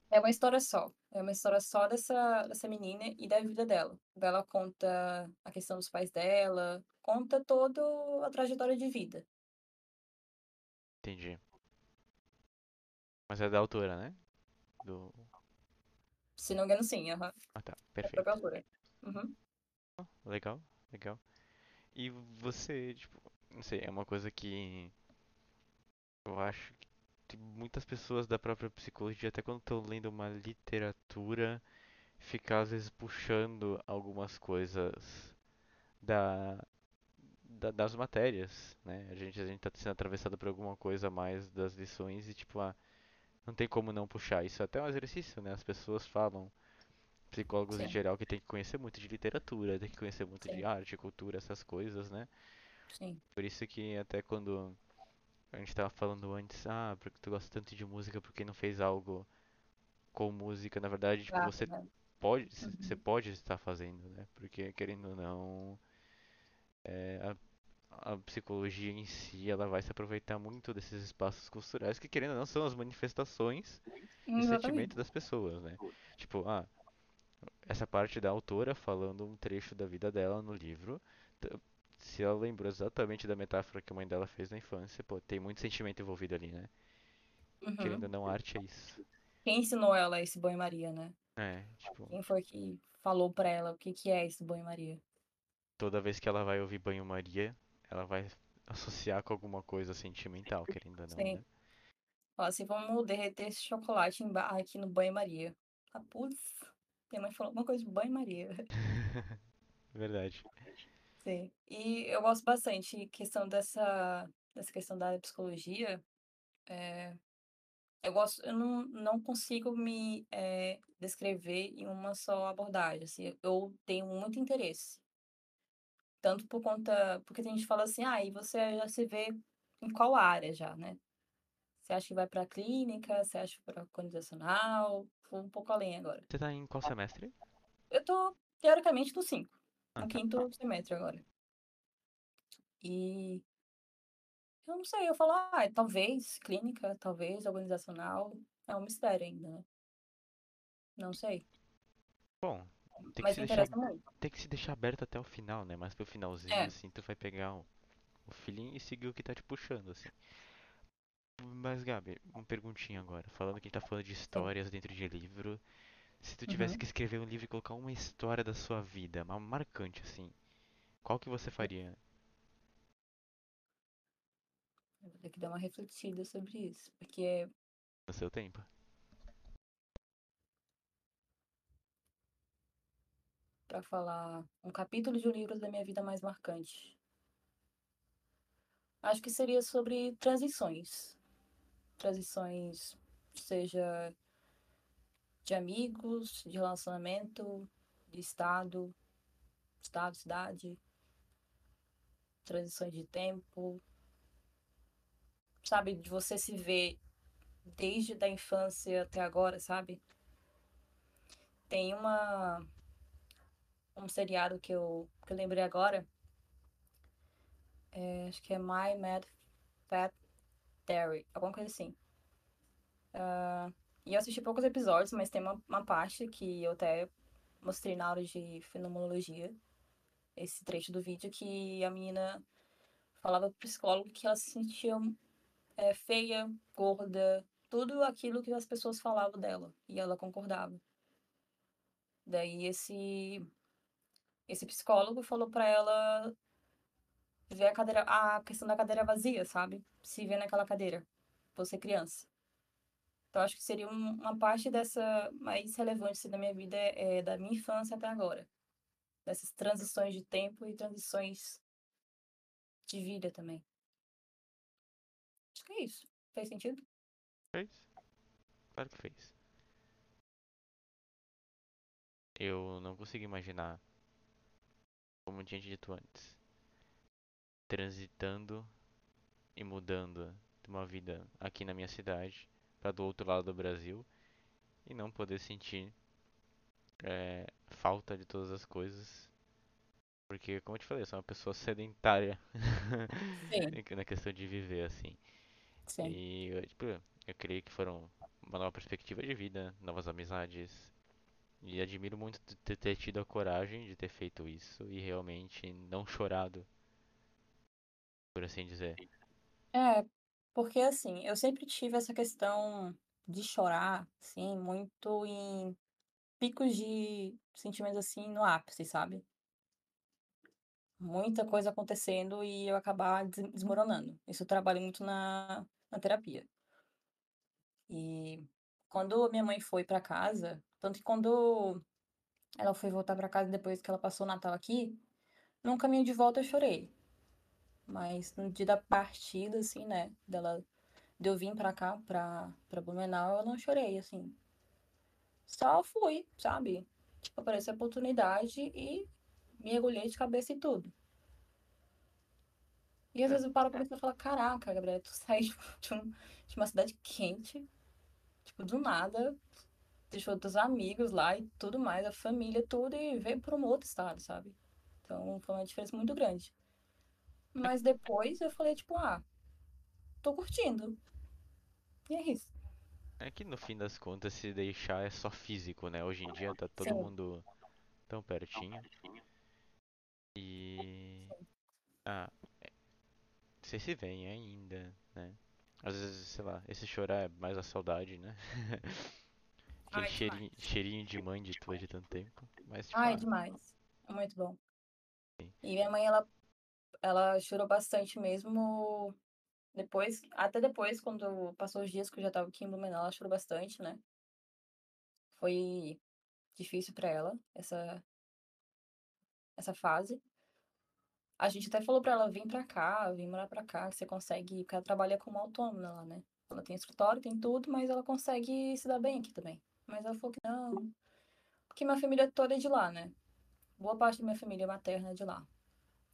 É uma história só. É uma história só dessa, dessa menina e da vida dela. Ela conta a questão dos pais dela, conta toda a trajetória de vida. Entendi. Mas é da autora, né? Do. Se não me engano, sim, aham. Ah tá, É perfeito. autora. Uhum. Legal, legal. E você, tipo, não sei, é uma coisa que eu acho que muitas pessoas da própria psicologia, até quando estão lendo uma literatura, ficar às vezes puxando algumas coisas da, da- das matérias, né? A gente, a gente tá sendo atravessado por alguma coisa a mais das lições e tipo, ah, não tem como não puxar. Isso é até um exercício, né? As pessoas falam, psicólogos em Sim, geral, que tem que conhecer muito de literatura, tem que conhecer muito de sim, arte, cultura, essas coisas, né? sim. Por isso que até quando a gente tava falando antes, ah, porque tu gosta tanto de música, porque não fez algo com música? Na verdade, tipo, Ah, você né? pode, você Uhum. pode estar fazendo, né? Porque querendo ou não, é, a, a psicologia em si, ela vai se aproveitar muito desses espaços culturais que querendo ou não são as manifestações de sentimento das pessoas, né? Tipo, ah, essa parte da autora falando um trecho da vida dela no livro, se ela lembrou exatamente da metáfora que a mãe dela fez na infância, pô, tem muito sentimento envolvido ali, né? Querendo ou Uhum. não, arte é isso. Quem ensinou ela esse banho-maria, né? É, tipo, Quem foi que falou pra ela o que que é esse banho-maria? toda vez que ela vai ouvir banho-maria, ela vai associar com alguma coisa sentimental, querendo ou não, Sim. né? Assim, vamos derreter esse chocolate em barra aqui no banho-maria. Ah, putz. Minha mãe falou alguma coisa de banho-maria. Verdade. Sim. E eu gosto bastante questão dessa, dessa questão da psicologia. É, eu gosto, eu não, não consigo me é, descrever em uma só abordagem. Assim, eu tenho muito interesse. Tanto por conta. Porque tem gente fala assim, ah, e você já se vê em qual área já, né? Você acha que vai para clínica? Você acha para organizacional? Vou um pouco além agora. Você tá em qual semestre? Eu tô, teoricamente, no 5, Ah, no tá. quinto semestre agora. E eu não sei, eu falo, ah, talvez clínica, talvez organizacional. É um mistério ainda, né? Não sei. Bom, tem que Mas se me deixar, muito. tem que se deixar aberto até o final, né? Mas pro finalzinho, É, assim, tu vai pegar o, o feeling e seguir o que tá te puxando, assim. Mas, Gabi, uma perguntinha agora. Falando que a gente tá falando de histórias dentro de livro. Se tu tivesse Uhum. que escrever um livro e colocar uma história da sua vida, uma marcante, assim, qual que você faria Eu vou ter que dar uma refletida sobre isso. Porque no seu tempo? Para falar um capítulo de um livro da minha vida mais marcante, acho que seria sobre transições. Transições, seja. de amigos, de relacionamento, de estado, estado, cidade, transições de tempo, sabe, de você se ver desde da infância até agora, sabe? Tem uma um seriado que eu, que eu lembrei agora, é, acho que é My Mad Fat Diary, alguma coisa assim. Uh, e eu assisti poucos episódios, mas tem uma, uma parte que eu até mostrei na aula de fenomenologia, esse trecho do vídeo, que a menina falava pro psicólogo que ela se sentia é, feia, gorda, tudo aquilo que as pessoas falavam dela. E ela concordava. Daí esse esse psicólogo falou para ela ver a cadeira, a questão da cadeira vazia, sabe? Se ver naquela cadeira, você criança. Então acho que seria uma parte dessa mais relevante assim, da minha vida é, da minha infância até agora, dessas transições de tempo e transições de vida também. Acho que é isso. Fez sentido? Fez. Claro que fez. Eu não consigo imaginar, como tinha dito antes, transitando e mudando de uma vida aqui na minha cidade para do outro lado do Brasil e não poder sentir é, falta de todas as coisas. Porque, como eu te falei, eu sou uma pessoa sedentária na questão de viver assim. Sim. E tipo, eu creio que foram uma nova perspectiva de vida, novas amizades. E admiro muito ter, ter tido a coragem de ter feito isso e realmente não chorado, por assim dizer. É, porque assim, eu sempre tive essa questão de chorar, assim, muito em picos de sentimentos assim no ápice, sabe? Muita coisa acontecendo e eu acabar desmoronando. Isso eu trabalho muito na, na terapia. E quando minha mãe foi para casa, tanto que quando ela foi voltar para casa depois que ela passou o Natal aqui, no caminho de volta eu chorei. Mas no dia da partida, assim, né, dela, de eu vir pra cá, pra, pra Blumenau, eu não chorei, assim. Só fui, sabe? Tipo, apareceu a oportunidade e mergulhei de cabeça e tudo. E às vezes eu paro pra pensar e falo, caraca, Gabriela, tu saiu de, um, de uma cidade quente, tipo, do nada, deixou teus amigos lá e tudo mais, a família, tudo, e veio para um outro estado, sabe? Então foi uma diferença muito grande. Mas depois eu falei, tipo, ah, tô curtindo. E é isso. É que no fim das contas, se deixar é só físico, né? Hoje em dia tá todo Sim. mundo tão pertinho. E. Ah, é... vocês se veem ainda, né? Às vezes, sei lá, esse chorar é mais a saudade, né? Aquele Ai, cheirinho, cheirinho de mãe de tua de tanto tempo. Mas, tipo, Ai, ah, demais. É muito bom. Sim. E minha mãe, ela, ela chorou bastante mesmo depois, até depois, quando passou os dias que eu já tava aqui em Blumenau, ela chorou bastante, né? Foi difícil para ela essa essa fase. A gente até falou para ela vir para cá, vir morar para cá, que você consegue, porque ela trabalha como autônoma lá, né? Ela tem escritório, tem tudo, mas ela consegue se dar bem aqui também. Mas ela falou que não, porque minha família toda é de lá, né? Boa parte da minha família materna é de lá,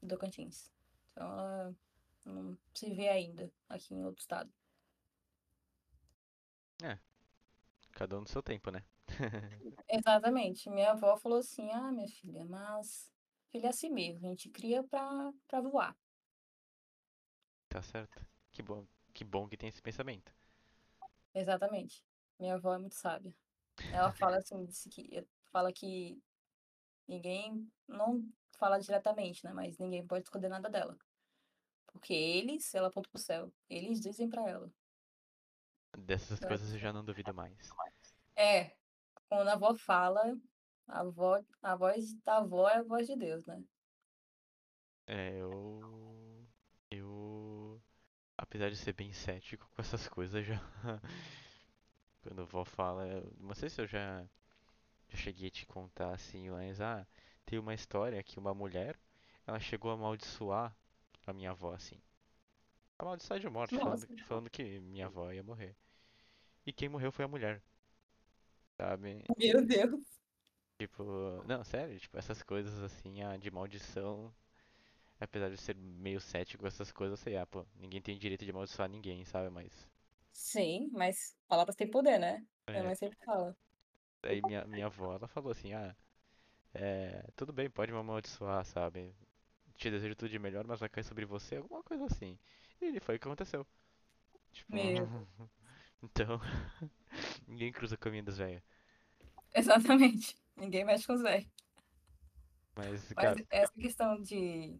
do Cantins. Então ela não se vê ainda aqui em outro estado. É. Cada um no seu tempo, né? Exatamente. Minha avó falou assim: ah, minha filha, mas filha é assim mesmo, a gente cria pra, pra voar. Tá certo. Que bom, que bom que tem esse pensamento. Exatamente. Minha avó é muito sábia. Ela fala assim, que fala que ninguém não fala diretamente, né? Mas ninguém pode esconder nada dela. Porque eles, ela aponta pro céu, eles dizem para ela. Dessas então, coisas eu já não duvido mais. É, quando a avó fala, a, avó, a voz da avó é a voz de Deus, né? É, eu. Eu. Apesar de ser bem cético com essas coisas, já. quando a avó fala. Eu não sei se eu já. Já cheguei a te contar assim, mas. Ah, tem uma história que uma mulher. Ela chegou a amaldiçoar a minha avó, assim. A maldição de morte, falando, falando, que minha avó ia morrer. E quem morreu foi a mulher. sabe? Meu Deus. Tipo, não, sério, tipo, essas coisas assim, ah, de maldição, apesar de ser meio cético com essas coisas, eu sei, ah, pô, ninguém tem direito de amaldiçoar ninguém, sabe? Mas, Sim, mas palavras têm poder, né? Minha é, mãe sempre fala. aí minha, minha avó, ela falou assim, ah, é, tudo bem, pode me amaldiçoar, sabe? Te desejo tudo de melhor, mas vai cair sobre você, alguma coisa assim. E foi o que aconteceu. Tipo, Meu, então, ninguém cruza o caminho exatamente. Ninguém mexe com os velhos. Mas, Mas cara, essa questão de,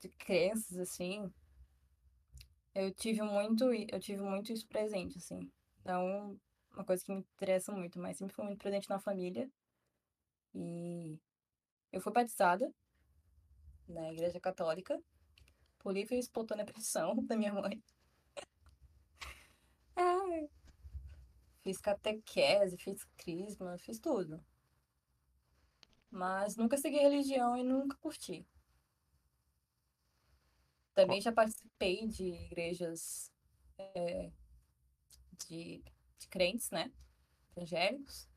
de crenças, assim, eu tive muito, eu tive muito isso presente, assim. Então, uma coisa que me interessa muito, mas sempre foi muito presente na família. E eu fui batizada na igreja católica, por livre e espontânea pressão da minha mãe. Ai, fiz catequese, fiz crisma, fiz tudo. Mas nunca segui religião e nunca curti. Também já participei de igrejas de, de crentes, né? Evangélicos.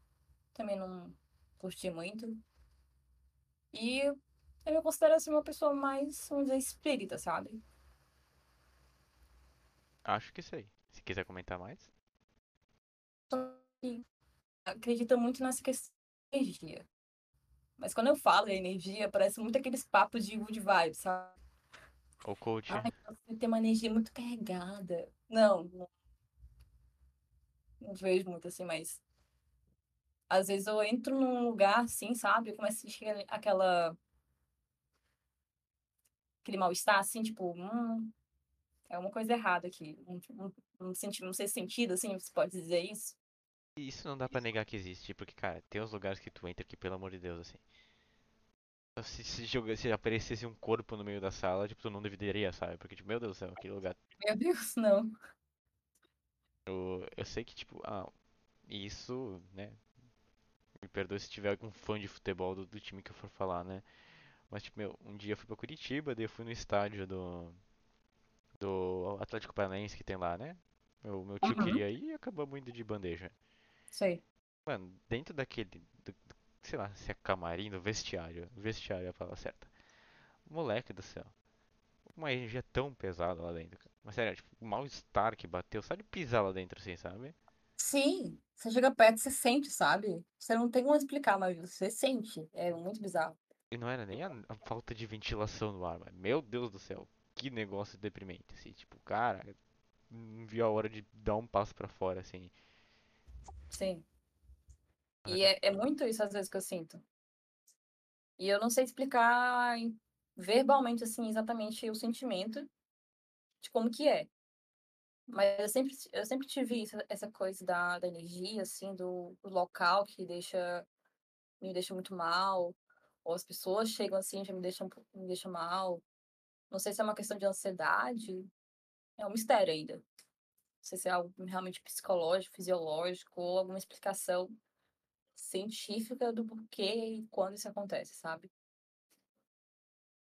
Também não curti muito. E eu me considero assim uma pessoa mais, vamos dizer, espírita, sabe? acho que sei. Se quiser comentar mais. Acredito muito nessa questão de energia. Mas quando eu falo em energia, parece muito aqueles papos de good vibes, sabe? O coach, Ai, você tem uma energia muito carregada. Não, não, não vejo muito assim, mas às vezes eu entro num lugar assim, sabe? Eu começo a sentir aquela, aquele mal-estar, assim, tipo, hum, é uma coisa errada aqui. Um, um, um, senti- um sexto sentido, assim, você pode dizer isso? Isso não dá pra negar que existe, porque, cara, tem uns lugares que tu entra que, pelo amor de Deus, assim. Se, se, joga- se aparecesse um corpo no meio da sala, tipo, tu não deveria, sabe? Porque, tipo, meu Deus do céu, aquele lugar. Meu Deus, não. Eu, eu sei que, tipo, ah, isso, né? Me perdoe se tiver algum fã de futebol do, do time que eu for falar, né? Mas, tipo, meu, um dia eu fui pra Curitiba, daí eu fui no estádio do, do Atlético Paranaense que tem lá, né? Meu, meu tio Uhum, queria ir e acabamos indo de bandeja. Sei. Mano, dentro daquele, do- do- sei lá, se é camarim, do vestiário, vestiário é a palavra certa. Moleque do céu, uma energia tão pesada lá dentro, cara. Mas sério, tipo, o mal-estar que bateu, só de pisar lá dentro assim, sabe? Sim, você chega perto, você sente, sabe? Você não tem como explicar, mas você sente. É muito bizarro. E não era nem a, a falta de ventilação no ar, mas meu Deus do céu, que negócio deprimente, assim, tipo, cara, não vi a hora de dar um passo pra fora, assim. Sim. E é- é, muito isso às vezes que eu sinto. E eu não sei explicar verbalmente, assim, exatamente o sentimento de como que é. Mas eu sempre, eu sempre tive essa, essa coisa da, da energia, assim, do, do local que deixa, me deixa muito mal. Ou as pessoas chegam assim, já me deixam, me deixam mal. Não sei se é uma questão de ansiedade. É um mistério ainda. Não sei se é algo realmente psicológico, fisiológico, ou alguma explicação científica do porquê e quando isso acontece, sabe?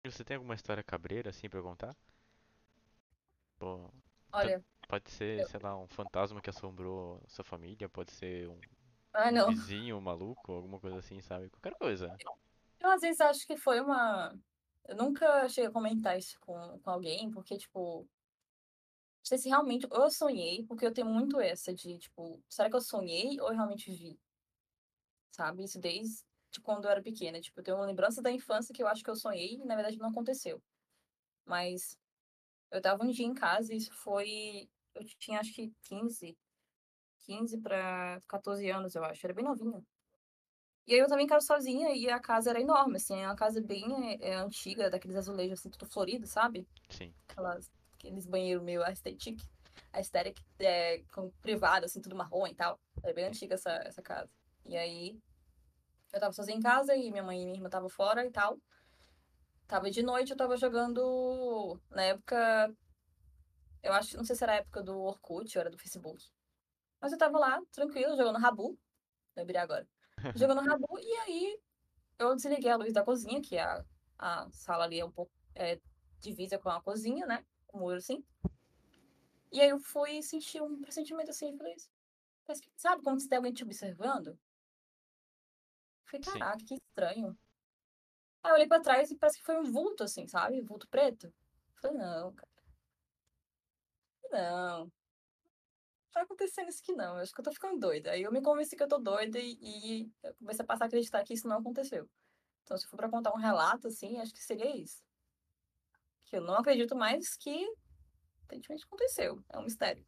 Você tem alguma história cabreira, assim, pra contar? Pô, Olha, pode ser, eu... sei lá, um fantasma que assombrou sua família, pode ser um ah, um vizinho maluco, alguma coisa assim, sabe? Qualquer coisa. Eu às vezes acho que foi uma. Eu nunca cheguei a comentar isso com, com alguém, porque, tipo, não sei se realmente. Eu sonhei, porque eu tenho muito essa de, tipo, será que eu sonhei ou eu realmente vi? Sabe? Isso desde de quando eu era pequena. Tipo, eu tenho uma lembrança da infância que eu acho que eu sonhei e na verdade não aconteceu. Mas eu tava um dia em casa e isso foi. Eu tinha acho que 15, 15 para 14 anos, eu acho. Era bem novinha. E aí eu tava em casa sozinha e a casa era enorme, assim, é uma casa bem é, antiga, daqueles azulejos assim, tudo florido, sabe? Sim. Aquelas, aqueles banheiros meio aesthetic, aesthetic, é, com privado, assim, tudo marrom e tal. É bem antiga essa, essa casa. E aí eu tava sozinha em casa e minha mãe e minha irmã estavam fora e tal. Tava de noite, eu tava jogando, na época, eu acho, não sei se era a época do Orkut ou era do Facebook. Mas eu tava lá, tranquilo, jogando Rabu, lembrei agora. Jogando Rabu, e aí eu desliguei a luz da cozinha, que a, a sala ali é um pouco é, divisa com a cozinha, né? Um muro assim. E aí eu fui sentir um pressentimento assim, falei, parece que- sabe quando você tem alguém te observando? Falei, Sim. caraca, que estranho. Aí eu olhei pra trás e parece que foi um vulto, assim, sabe? Vulto preto. Falei, não, cara. Não. Tá acontecendo isso aqui não. Eu acho que eu tô ficando doida. Aí eu me convenci que eu tô doida e, e eu comecei a passar a acreditar que isso não aconteceu. Então, se for pra contar um relato, assim, acho que seria isso. Que eu não acredito mais que aparentemente aconteceu. É um mistério.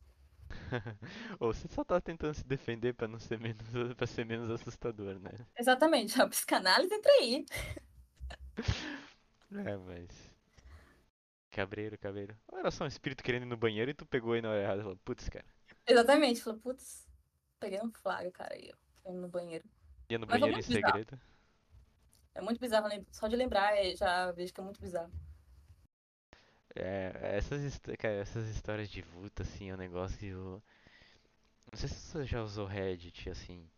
Ou você só tá tentando se defender pra não ser menos, para ser menos assustador, né? Exatamente. A psicanálise entra aí. É, mas. Cabreiro, cabreiro. Ou era só um espírito querendo ir no banheiro e tu pegou aí na hora errada e falou, putz, cara. Exatamente. Falei, putz, peguei um flagra, cara, aí, ó. No banheiro. Ia no Mas foi banheiro em muito bizarro. segredo. É muito bizarro, lem- só de lembrar, é, já vejo que é muito bizarro. É, essas, cara, essas histórias de vulto, assim, é um negócio. Não sei se você já usou Reddit, assim.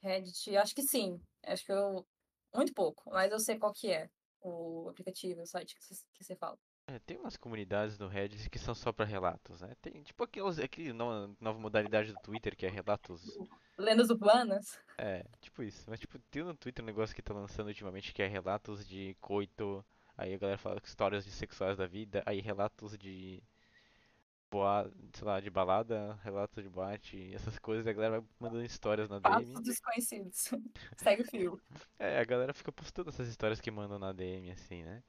Reddit, acho que sim. Acho que eu. Muito pouco, mas eu sei qual que é o aplicativo, o site que você, que fala. É, tem umas comunidades no Reddit que são só pra relatos, né? Tem tipo aquelas, aquele nova, nova modalidade do Twitter que é relatos. Lendas urbanas? É, tipo isso. Mas tipo, tem no Twitter um negócio que tá lançando ultimamente que é relatos de coito. Aí a galera fala histórias de sexuais da vida. Aí relatos de boa, sei lá, de balada, relatos de boate, essas coisas. A galera vai mandando histórias na Fatos DM. desconhecidos. Segue o fio. É, a galera fica postando essas histórias que mandam na DM, assim, né?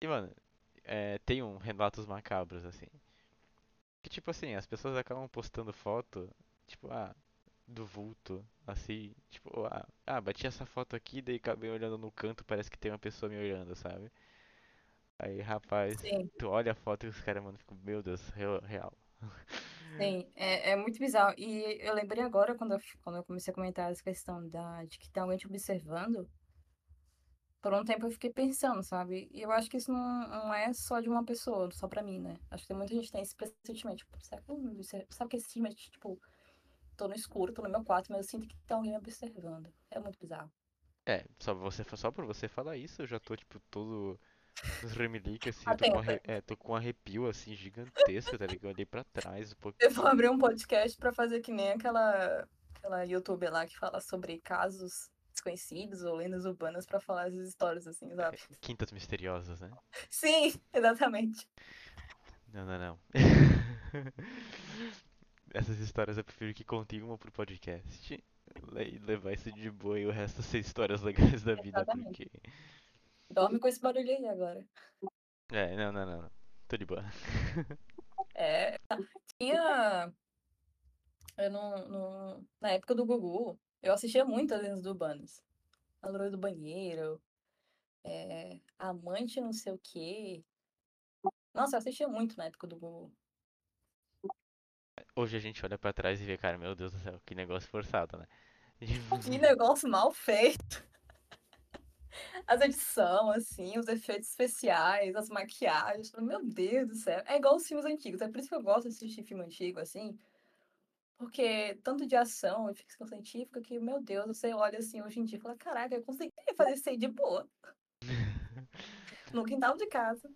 E, mano, é, tem um relatos macabros, assim. Que, tipo assim, as pessoas acabam postando foto, tipo, ah, do vulto, assim, tipo, ah, ah, bati essa foto aqui, daí acabei olhando no canto, parece que tem uma pessoa me olhando, sabe? Aí, rapaz, Sim, tu olha a foto e os caras, mano, ficam, meu Deus, real. real. sim. É, é muito bizarro. E eu lembrei agora, quando eu, quando eu comecei a comentar essa questão da, de que tem alguém te observando, por um tempo eu fiquei pensando, sabe? E eu acho que isso não, não é só de uma pessoa, só pra mim, né? Acho que tem muita gente que tem esse sentimento, tipo, será que eu me observo? Sabe que esse sentimento, tipo, tô no escuro, tô no meu quarto, mas eu sinto que tem alguém me observando. É muito bizarro. É, só você, só por você falar isso, eu já tô, tipo, todo os remeliques, assim, tô com, arre... é, tô com um arrepio, assim, gigantesco, tá ligado? Eu olhei pra trás um pouco. Eu vou abrir um podcast pra fazer que nem aquela, aquela youtuber lá que fala sobre casos desconhecidos ou lendas urbanas pra falar essas histórias, assim, sabe? Quintas misteriosas, né? Sim, exatamente. Não, não, não. Essas histórias eu prefiro que contem uma pro podcast e levar isso de boa e o resto ser histórias legais da vida, Exatamente. porque. Dorme com esse barulho aí agora. É, não, não, não. não. Tô de boa. É, tinha. Eu no- na época do Gugu, eu assistia muito as lendas urbanas. A Loura do Banheiro, é, Amante não sei o quê. Nossa, eu assistia muito na época do Gugu. Hoje a gente olha pra trás e vê, cara, meu Deus do céu, que negócio forçado, né? Que negócio mal feito. As edições, assim, os efeitos especiais, as maquiagens. Meu Deus do céu. É igual os filmes antigos. É por isso que eu gosto de assistir filme antigo, assim. Porque tanto de ação e ficção científica que, meu Deus, você olha assim hoje em dia e fala, caraca, eu conseguiria fazer isso aí de boa. No quintal de casa.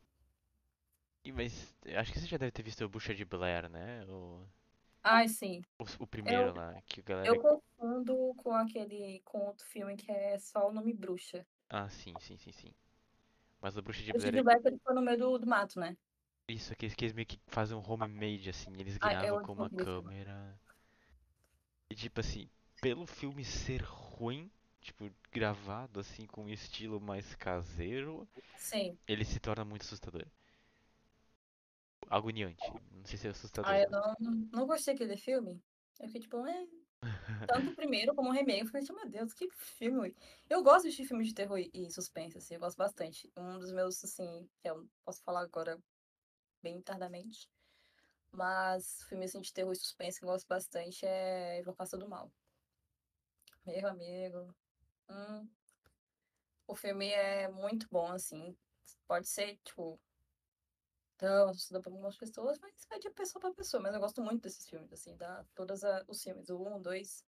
E, Mas acho que você já deve ter visto o Bucha de Blair, né? O, Ai, sim. o, o primeiro lá, que a galera. Eu confundo com aquele, com outro filme que é só o nome Bruxa. Ah, sim, sim, sim, sim. Mas o Bruxa de O Blair Steve é Black, ele foi no meio do, do mato, né? isso, aqueles que eles meio que fazem um homemade, assim, eles Ai, eu gravam com uma câmera. E tipo assim, pelo filme ser ruim, tipo, gravado assim com um estilo mais caseiro, Sim. ele se torna muito assustador. Agoniante. Não sei se é assustador. Ah, eu não, não gostei daquele filme. Eu fiquei tipo, é. Tanto o primeiro como o remake. Eu fiquei tipo, meu Deus, que filme. Eu gosto de filmes de terror e- e suspense, assim, eu gosto bastante. Um dos meus, assim, que eu posso falar agora bem tardamente. Mas filme assim, de terror e suspense que eu gosto bastante é Invocação do Mal. Meu amigo. hum, o filme é muito bom, assim. Pode ser, tipo, tão assustador para algumas pessoas, mas vai de pessoa para pessoa. Mas eu gosto muito desses filmes, assim, da todos a- os filmes. O 1, o 2,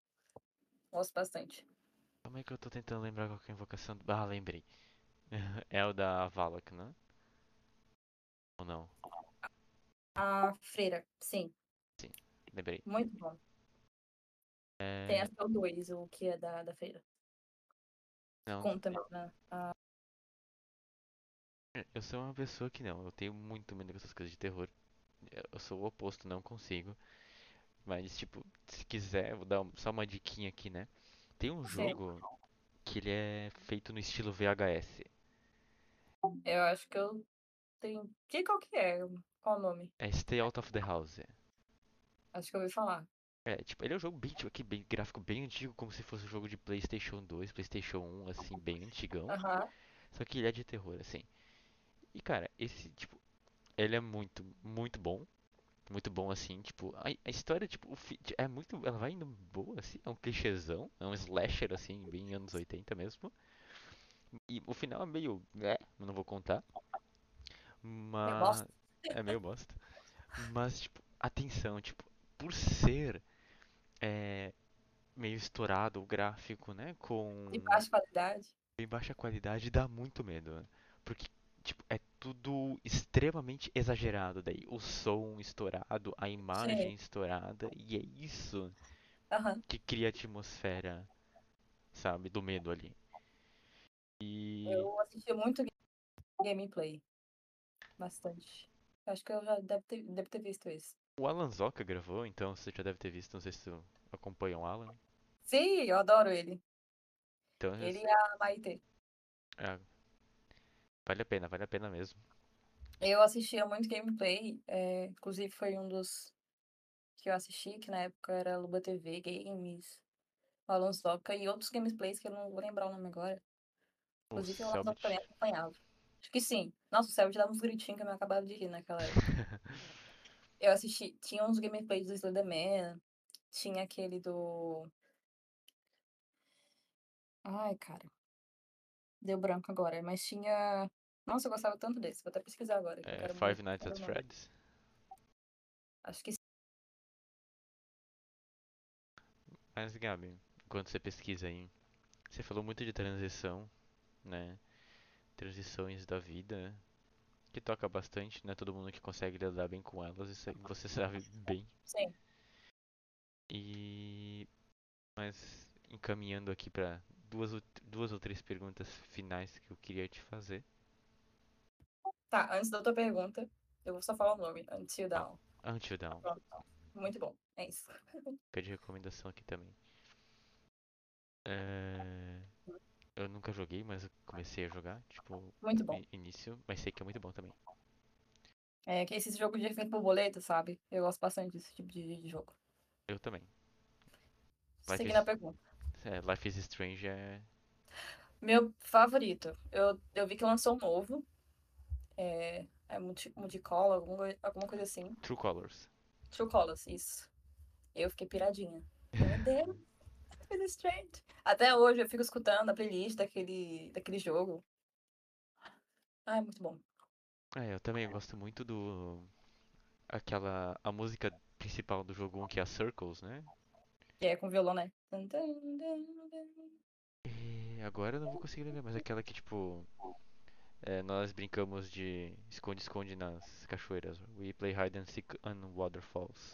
gosto bastante. Como é que eu tô tentando lembrar qual que é a invocação do... Ah, lembrei. É o da Valak, né? Ou não? A Freira, sim, Lembrei. muito bom. Tem É, até o 2, o que é da, da feira. não, Conta mesmo. né? Ah, eu sou uma pessoa que não, eu tenho muito medo dessas coisas de terror. Eu sou o oposto, não consigo. Mas, tipo, se quiser, vou dar só uma diquinha aqui, né? Tem um sim. jogo que ele é feito no estilo VHS. Eu acho que eu tenho. Que qual que é? Qual o nome? É Stay Out of the House. Acho que eu ouvi falar. É, tipo, ele é um jogo bem, tipo, aqui, bem, gráfico bem antigo, como se fosse um jogo de PlayStation 2, PlayStation 1, assim, bem antigão. Aham. Só que ele é de terror, assim. E, cara, esse, tipo, ele é muito, muito bom. Muito bom, assim, tipo, a, a história, tipo, é muito, ela vai indo boa, assim, é um clichêzão, é um slasher, assim, bem anos 80 mesmo. E o final é meio, é, não vou contar, mas, é meio bosta. Mas, tipo, atenção, tipo, por ser, é, meio estourado o gráfico, né, De com baixa qualidade. bem baixa qualidade, dá muito medo, né? Porque, tipo, é tudo extremamente exagerado daí. O som estourado, a Sim. imagem estourada, e é isso Aham. que cria a atmosfera, sabe, do medo ali. E Eu assisti muito gameplay. Bastante. Acho que eu já deve ter, ter visto isso. o Alan Zoka gravou, então você já deve ter visto, não sei se tu acompanha o Alan. Sim, eu adoro ele. Então, Ele e a Maite. é, vale a pena, vale a pena mesmo. Eu assistia muito gameplay. é, inclusive foi um dos que eu assisti, que na época era Luba TV, Games, Alonso Doca e outros gameplays que eu não vou lembrar o nome agora. Inclusive o Alonso Doca também Selbit. acompanhava. Acho que sim. Nossa, o Céu dava uns gritinhos que eu me acabava de rir naquela época. Eu assisti, tinha uns gameplays do Slenderman, tinha aquele do. Ai, cara, deu branco agora, mas tinha. Nossa, eu gostava tanto desse, vou até pesquisar agora, É, Five Nights at. Freddy's. Acho que Mas, Gabi, enquanto você pesquisa aí, você falou muito de transição, né? Transições da vida, que toca bastante, não é todo mundo que consegue lidar bem com elas, isso aí você sabe bem. sim. E mas encaminhando aqui para duas, ou- duas ou três perguntas finais que eu queria te fazer. Tá, antes da tua pergunta, eu vou só falar o nome, Until Ah, Dawn. Until Dawn, Pronto. Muito bom, é isso. fica de recomendação aqui também. É, Eu nunca joguei, mas eu comecei a jogar, tipo, Muito bom. início, mas sei que é muito bom também. É que esse jogo de efeito borboleta, sabe? Eu gosto bastante desse tipo de, de jogo. Eu também. Life Seguindo is, a pergunta. É, Life is Strange é. Meu favorito, eu, eu vi que lançou um novo, é, é multi- multicolor, alguma, alguma coisa assim. True Colors. True Colors, isso. Eu fiquei piradinha. Meu Deus, Life is Strange. Até hoje eu fico escutando a playlist daquele, daquele jogo. Ai, muito bom. É, eu também gosto muito do. Aquela. A música principal do jogo 1 que é a Circles, né? E é com violão, né? E agora eu não vou conseguir lembrar, mas aquela que tipo. é, nós brincamos de esconde-esconde nas cachoeiras. We play hide and seek on waterfalls.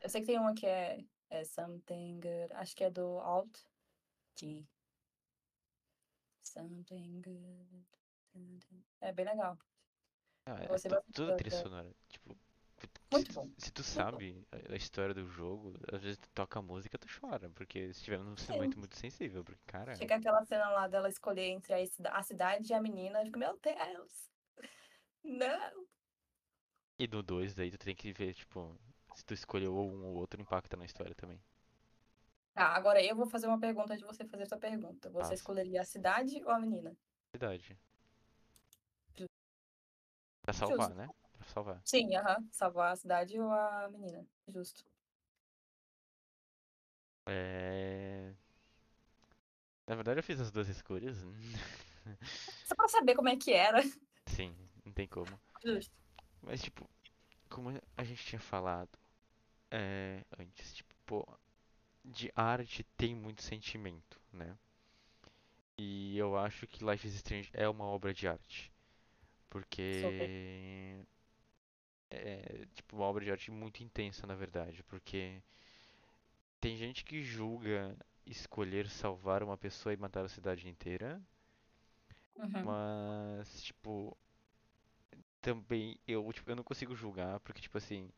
Eu sei que tem uma que é, é Something Good. Acho que é do Alt G. Something Good. É bem legal. Ah, é bastante toda da, trilha sonora. Tipo, Muito bom. se tu sabe a, a história do jogo, às vezes tu toca a música tu chora, porque se tiver num momento muito sensível, porque, cara. Chega aquela cena lá dela escolher entre a, cida- a cidade e a menina. Eu fico, meu Deus! Não! E no 2 daí tu tem que ver, tipo, se tu escolheu um ou outro impacta na história também. Tá, agora eu vou fazer uma pergunta de você fazer sua pergunta. Você Passa. escolheria a cidade ou a menina? Ju- Pra salvar, Justo. né? Salvar. Sim, aham. Salvar a cidade ou a menina. Justo. É. Na verdade eu fiz as duas escolhas. Só pra saber como é que era. Sim, não tem como. Justo. Mas tipo, como a gente tinha falado é, antes, tipo, pô, de arte tem muito sentimento, né? E eu acho que Life is Strange é uma obra de arte. Porque é tipo uma obra de arte muito intensa, na verdade, porque tem gente que julga escolher salvar uma pessoa e matar a cidade inteira, Uhum. mas, tipo, também eu, tipo, eu não consigo julgar, porque, tipo assim,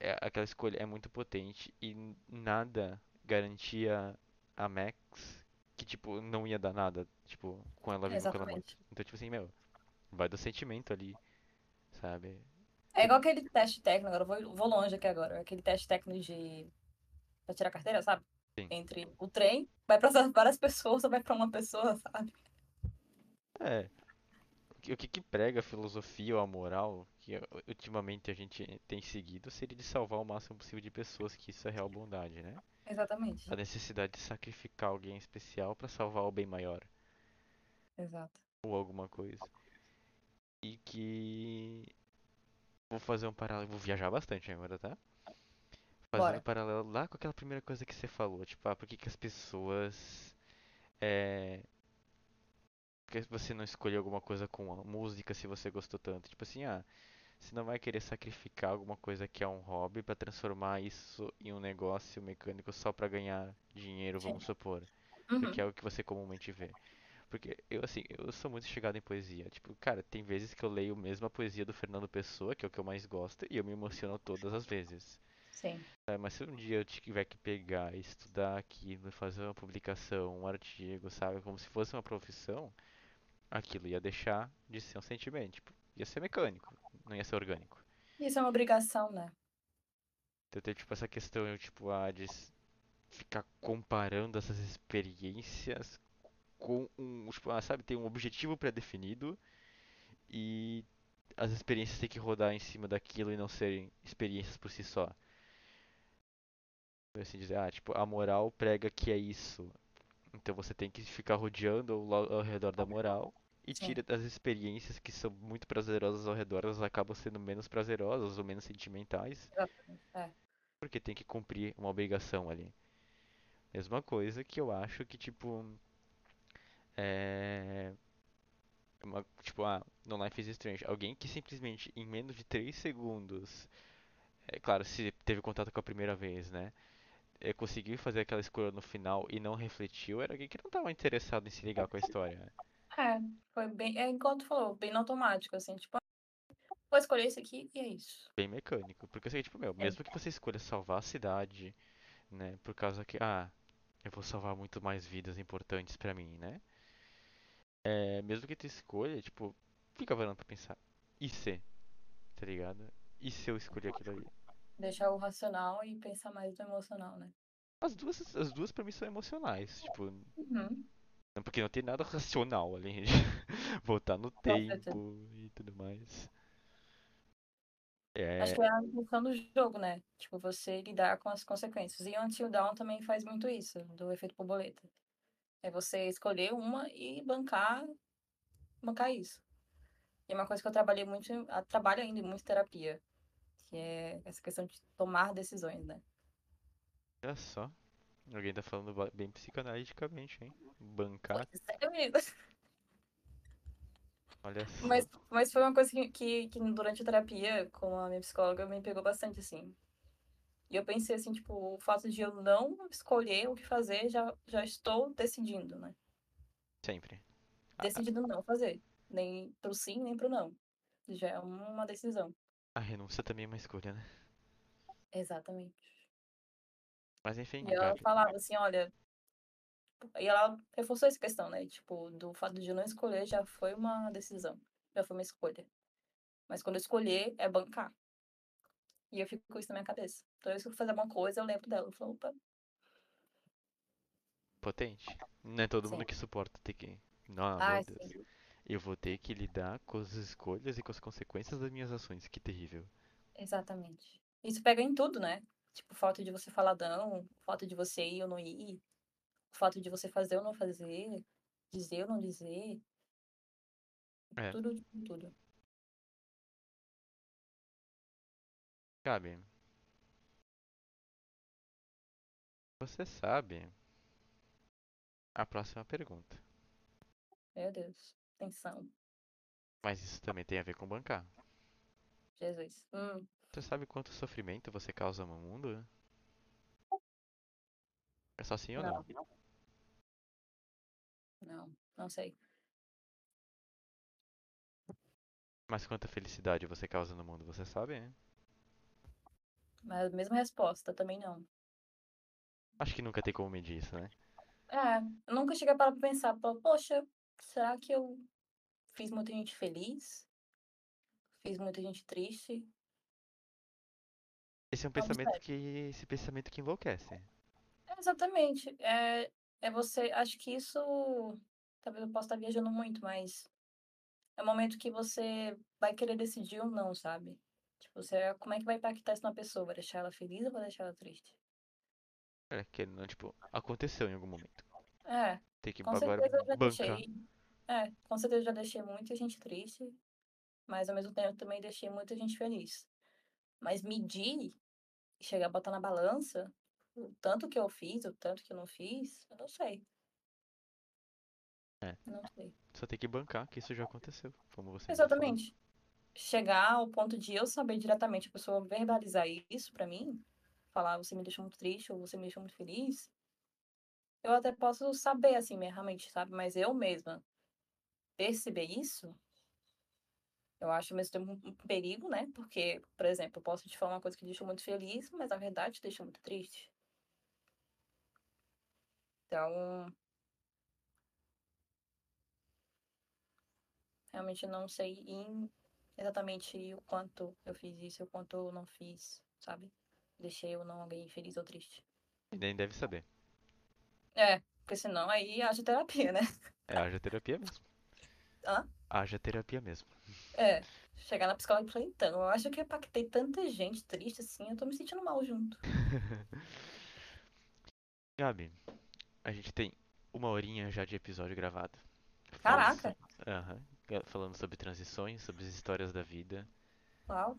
é- aquela escolha é muito potente e nada garantia a Max que, tipo, não ia dar nada, tipo, com ela viva ou com ela. Exatamente. Então, tipo assim, meu, vai do sentimento ali, sabe? É igual aquele teste técnico, agora eu vou, vou longe aqui agora. Aquele teste técnico de. pra tirar carteira, sabe? Sim. Entre o trem, vai pra várias pessoas ou vai pra uma pessoa, sabe? É, o que, que prega a filosofia ou a moral que ultimamente a gente tem seguido seria de salvar o máximo possível de pessoas, que isso é real bondade, né? A Exatamente. necessidade de sacrificar alguém especial pra salvar o bem maior Exato. ou alguma coisa. E que vou fazer um paralelo, vou viajar bastante agora, tá? Fazendo um paralelo lá com aquela primeira coisa que você falou, tipo, ah, por que que as pessoas é, por que você não escolheu alguma coisa com a música se você gostou tanto? Tipo assim, ah, você não vai querer sacrificar alguma coisa que é um hobby pra transformar isso em um negócio mecânico só pra ganhar dinheiro, vamos supor, porque Uhum. é o que você comumente vê. Porque eu assim, eu sou muito chegado em poesia. Tipo, cara, tem vezes que eu leio mesmo a poesia do Fernando Pessoa, que é o que eu mais gosto, e eu me emociono todas as vezes. Sim. É, mas se um dia eu tiver que pegar, estudar aquilo, fazer uma publicação, um artigo, sabe, como se fosse uma profissão, aquilo ia deixar de ser um sentimento, tipo, ia ser mecânico, não ia ser orgânico. Isso é uma obrigação, né? Então tem tipo essa questão, eu, tipo, ah, de ficar comparando essas experiências com um, ah, sabe, tem um objetivo pré-definido e as experiências têm que rodar em cima daquilo e não serem experiências por si só. Assim dizer, ah, tipo, a moral prega que é isso. Então você tem que ficar rodeando ao, ao redor da moral e Sim. tira das experiências que são muito prazerosas ao redor, elas acabam sendo menos prazerosas ou menos sentimentais. É. porque tem que cumprir uma obrigação ali. Mesma coisa que eu acho que, tipo, é. Uma, tipo, ah, no Life is Strange, alguém que simplesmente em menos de 3 segundos, é claro, se teve contato com a primeira vez, né? É, conseguiu fazer aquela escolha no final e não refletiu, era alguém que não estava interessado em se ligar com a história. né? É, foi bem. É tu falou, bem automático, assim, tipo, vou escolher isso aqui e é isso. Bem mecânico. Porque assim, tipo, meu, É. mesmo que você escolha salvar a cidade, né? Por causa que, ah, eu vou salvar muito mais vidas importantes pra mim, né? É, mesmo que tu escolha, tipo, fica parando pra pensar. E se, tá ligado? E se eu escolher aquilo ali? Deixar o racional e pensar mais no emocional, né? As duas, as duas pra mim são emocionais, tipo, Uhum. porque não tem nada racional além de voltar no tempo e tudo mais. Acho É, que é a função do jogo, né? Tipo, você lidar com as consequências. E Until Dawn também faz muito isso, do efeito borboleta. É você escolher uma e bancar, bancar isso. E é uma coisa que eu trabalhei muito, ah, trabalho ainda muito em terapia, que é essa questão de tomar decisões, né? olha só. Alguém tá falando bem psicanaliticamente, hein? Bancar, menina. olha Mas, só. mas foi uma coisa que, que, que durante a terapia com a minha psicóloga me pegou bastante, assim. E eu pensei assim, tipo, o fato de eu não escolher o que fazer, já, já estou decidindo, né? Sempre. Decidindo não fazer. Nem pro sim, nem pro não. Já é uma decisão. a renúncia também é uma escolha, né? Exatamente. Mas enfim, E ela Gabi, falava assim, olha. E ela reforçou essa questão, né? Tipo, do fato de eu não escolher já foi uma decisão. Já foi uma escolha. Mas quando eu escolher, é bancar. E eu fico com isso na minha cabeça. Toda vez que eu fazer alguma coisa, eu lembro dela. Eu falo, opa, potente. Não é todo mundo sim. que suporta ter que. Não, meu Ai, Deus. sim. Eu vou ter que lidar com as escolhas e com as consequências das minhas ações. Que terrível. Exatamente. Isso pega em tudo, né? Tipo, o fato de você falar não, o fato de você ir ou não ir, o fato de você fazer ou não fazer, dizer ou não dizer, É, tudo, tudo, Gabi, você sabe a próxima pergunta. Meu Deus. Tensão. Mas isso também tem a ver com bancar. Jesus. Hum, Você sabe quanto sofrimento você causa no mundo? É só sim ou Não, não? não, não sei. Mas quanta felicidade você causa no mundo, você sabe, né? Mas a mesma resposta, também não. Acho que nunca tem como medir isso, né? É, eu nunca cheguei a parar pra pensar, poxa, será que eu fiz muita gente feliz? Fiz muita gente triste? Esse é um pensamento que. Esse pensamento que enlouquece. É, exatamente. É, é você. Acho que isso. Talvez eu possa estar viajando muito, mas é o momento que você vai querer decidir ou não, sabe? Tipo, você, como é que vai impactar isso na pessoa? Vai deixar ela feliz ou vai deixar ela triste? É, que não, tipo, aconteceu em algum momento. É, Tem que com agora certeza eu já bancar. deixei. É, com certeza eu já deixei muita gente triste, mas ao mesmo tempo também deixei muita gente feliz. Mas medir e chegar a botar na balança o tanto que eu fiz, o tanto que eu não fiz, eu não sei. É, Não sei. só tem que bancar que isso já aconteceu, como você. Exatamente. Chegar ao ponto de eu saber diretamente, a pessoa verbalizar isso pra mim, falar você me deixou muito triste ou você me deixou muito feliz, eu até posso saber assim, me- realmente, sabe? Mas eu mesma perceber isso, eu acho mesmo tempo um perigo, né? Porque, por exemplo, eu posso te falar uma coisa que me deixou muito feliz, mas na verdade te deixou muito triste. Então, realmente não sei em- exatamente o quanto eu fiz isso o quanto eu não fiz, sabe? Deixei ou não alguém feliz ou triste. E nem deve saber. É, porque senão aí haja terapia, né? É, haja terapia mesmo. Hã? Haja terapia mesmo. É. Chegar na psicóloga e falar, então, eu acho que eu impactei tanta gente triste assim, eu tô me sentindo mal junto. Gabi, a gente tem uma horinha já de episódio gravado. Caraca! Aham. Ga- Falando sobre transições, sobre as histórias da vida. Uau!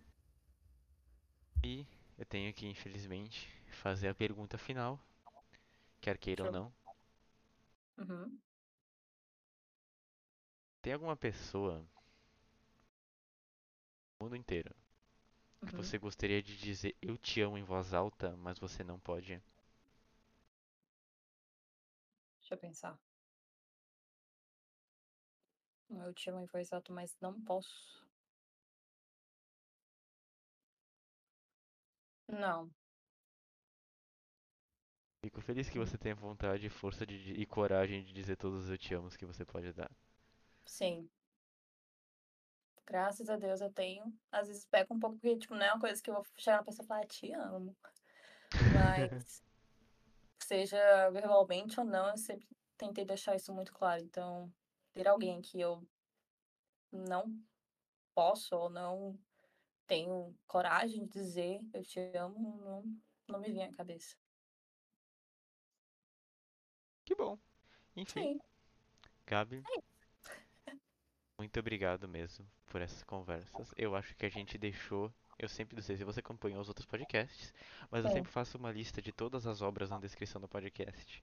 E eu tenho que, infelizmente, fazer a pergunta final. Quer queira ou Show. não. Uhum. Tem alguma pessoa no mundo inteiro que Uhum. você gostaria de dizer eu te amo em voz alta, mas você não pode? Deixa eu pensar. Eu te amo em voz alta, mas não posso. Não. Fico feliz que você tenha vontade, força de, e coragem de dizer todos os eu te amos que você pode dar. Sim. Graças a Deus eu tenho. Às vezes peca um pouco, porque, tipo, não é uma coisa que eu vou chegar na pessoa e falar, te amo. Mas, seja verbalmente ou não, eu sempre tentei deixar isso muito claro. Então, ter alguém que eu não posso ou não tenho coragem de dizer eu te amo, não, não me vem à cabeça. Que bom. Enfim, Sim, Gabi, muito obrigado mesmo por essas conversas. Eu acho que a gente deixou. Eu sempre não sei se você acompanhou os outros podcasts, mas eu sim. sempre faço uma lista de todas as obras na descrição do podcast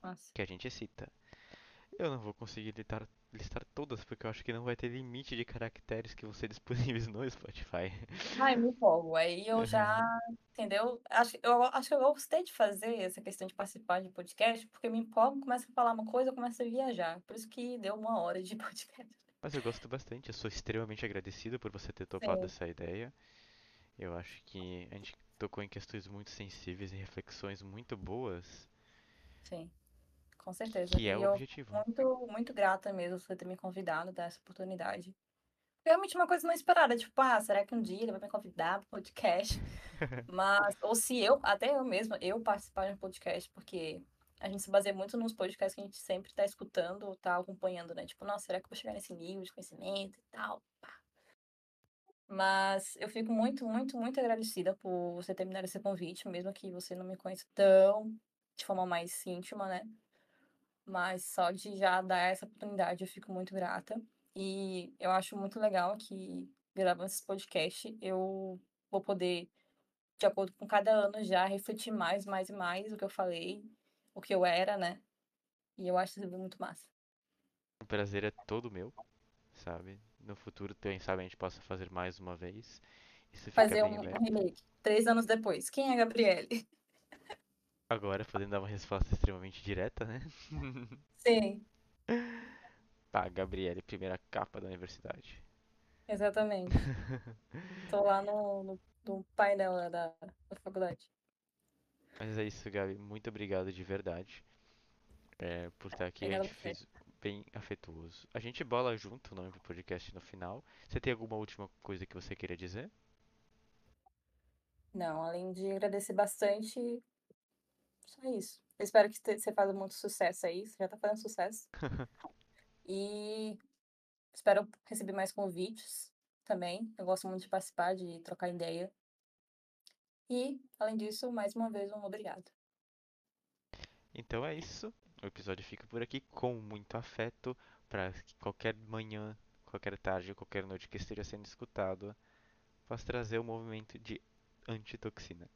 Nossa. que a gente cita. Eu não vou conseguir listar, listar todas porque eu acho que não vai ter limite de caracteres que vão ser disponíveis no Spotify. Ai, me empolgo. Aí eu já, entendeu? Acho, eu acho que eu gostei de fazer essa questão de participar de podcast, porque me empolgo, começo a falar uma coisa, eu começo a viajar. Por isso que deu uma hora de podcast. Mas eu gosto bastante, eu sou extremamente agradecido por você ter topado Sim, essa ideia. Eu acho que a gente tocou em questões muito sensíveis e reflexões muito boas, sim, com certeza. que é E o eu objetivo. muito, muito grata mesmo por você ter me convidado, dar essa oportunidade. Realmente uma coisa não esperada, tipo, ah, será que um dia ele vai me convidar para podcast? Mas, ou se eu, até eu mesma, eu participar de um podcast, porque a gente se baseia muito nos podcasts que a gente sempre está escutando ou tá acompanhando, né? Tipo, nossa, será que eu vou chegar nesse nível de conhecimento e tal? Pá. Mas eu fico muito, muito, muito agradecida por você ter me dado esse convite, mesmo que você não me conheça tão de forma mais íntima, né? Mas só de já dar essa oportunidade eu fico muito grata. E eu acho muito legal que gravando esse podcast eu vou poder de acordo com cada ano já refletir mais, mais e mais o que eu falei, o que eu era, né? E eu acho isso muito massa. O prazer é todo meu, sabe? No futuro, quem sabe a gente possa fazer mais uma vez. Isso fica Fazer bem um, remake, três anos depois. Quem é a Gabriele? Agora, podendo dar uma resposta extremamente direta, né? Sim, Tá, Gabriele, primeira capa da universidade. exatamente. Tô lá no, no, no painel da, da faculdade. Mas é isso, Gabi. Muito obrigado de verdade é, por estar aqui. A Obrigada a gente fez bem afetuoso. A gente bola junto o nome do podcast no final. Você tem alguma última coisa que você queria dizer? Não, além de agradecer bastante, só isso. Eu espero que você faça muito sucesso aí. Você já tá fazendo sucesso. E espero receber mais convites também. Eu gosto muito de participar, de trocar ideia. E, além disso, mais uma vez, um obrigado. Então é isso. O episódio fica por aqui com muito afeto para que qualquer manhã, qualquer tarde, qualquer noite que esteja sendo escutado, possa trazer o movimento de antitoxina.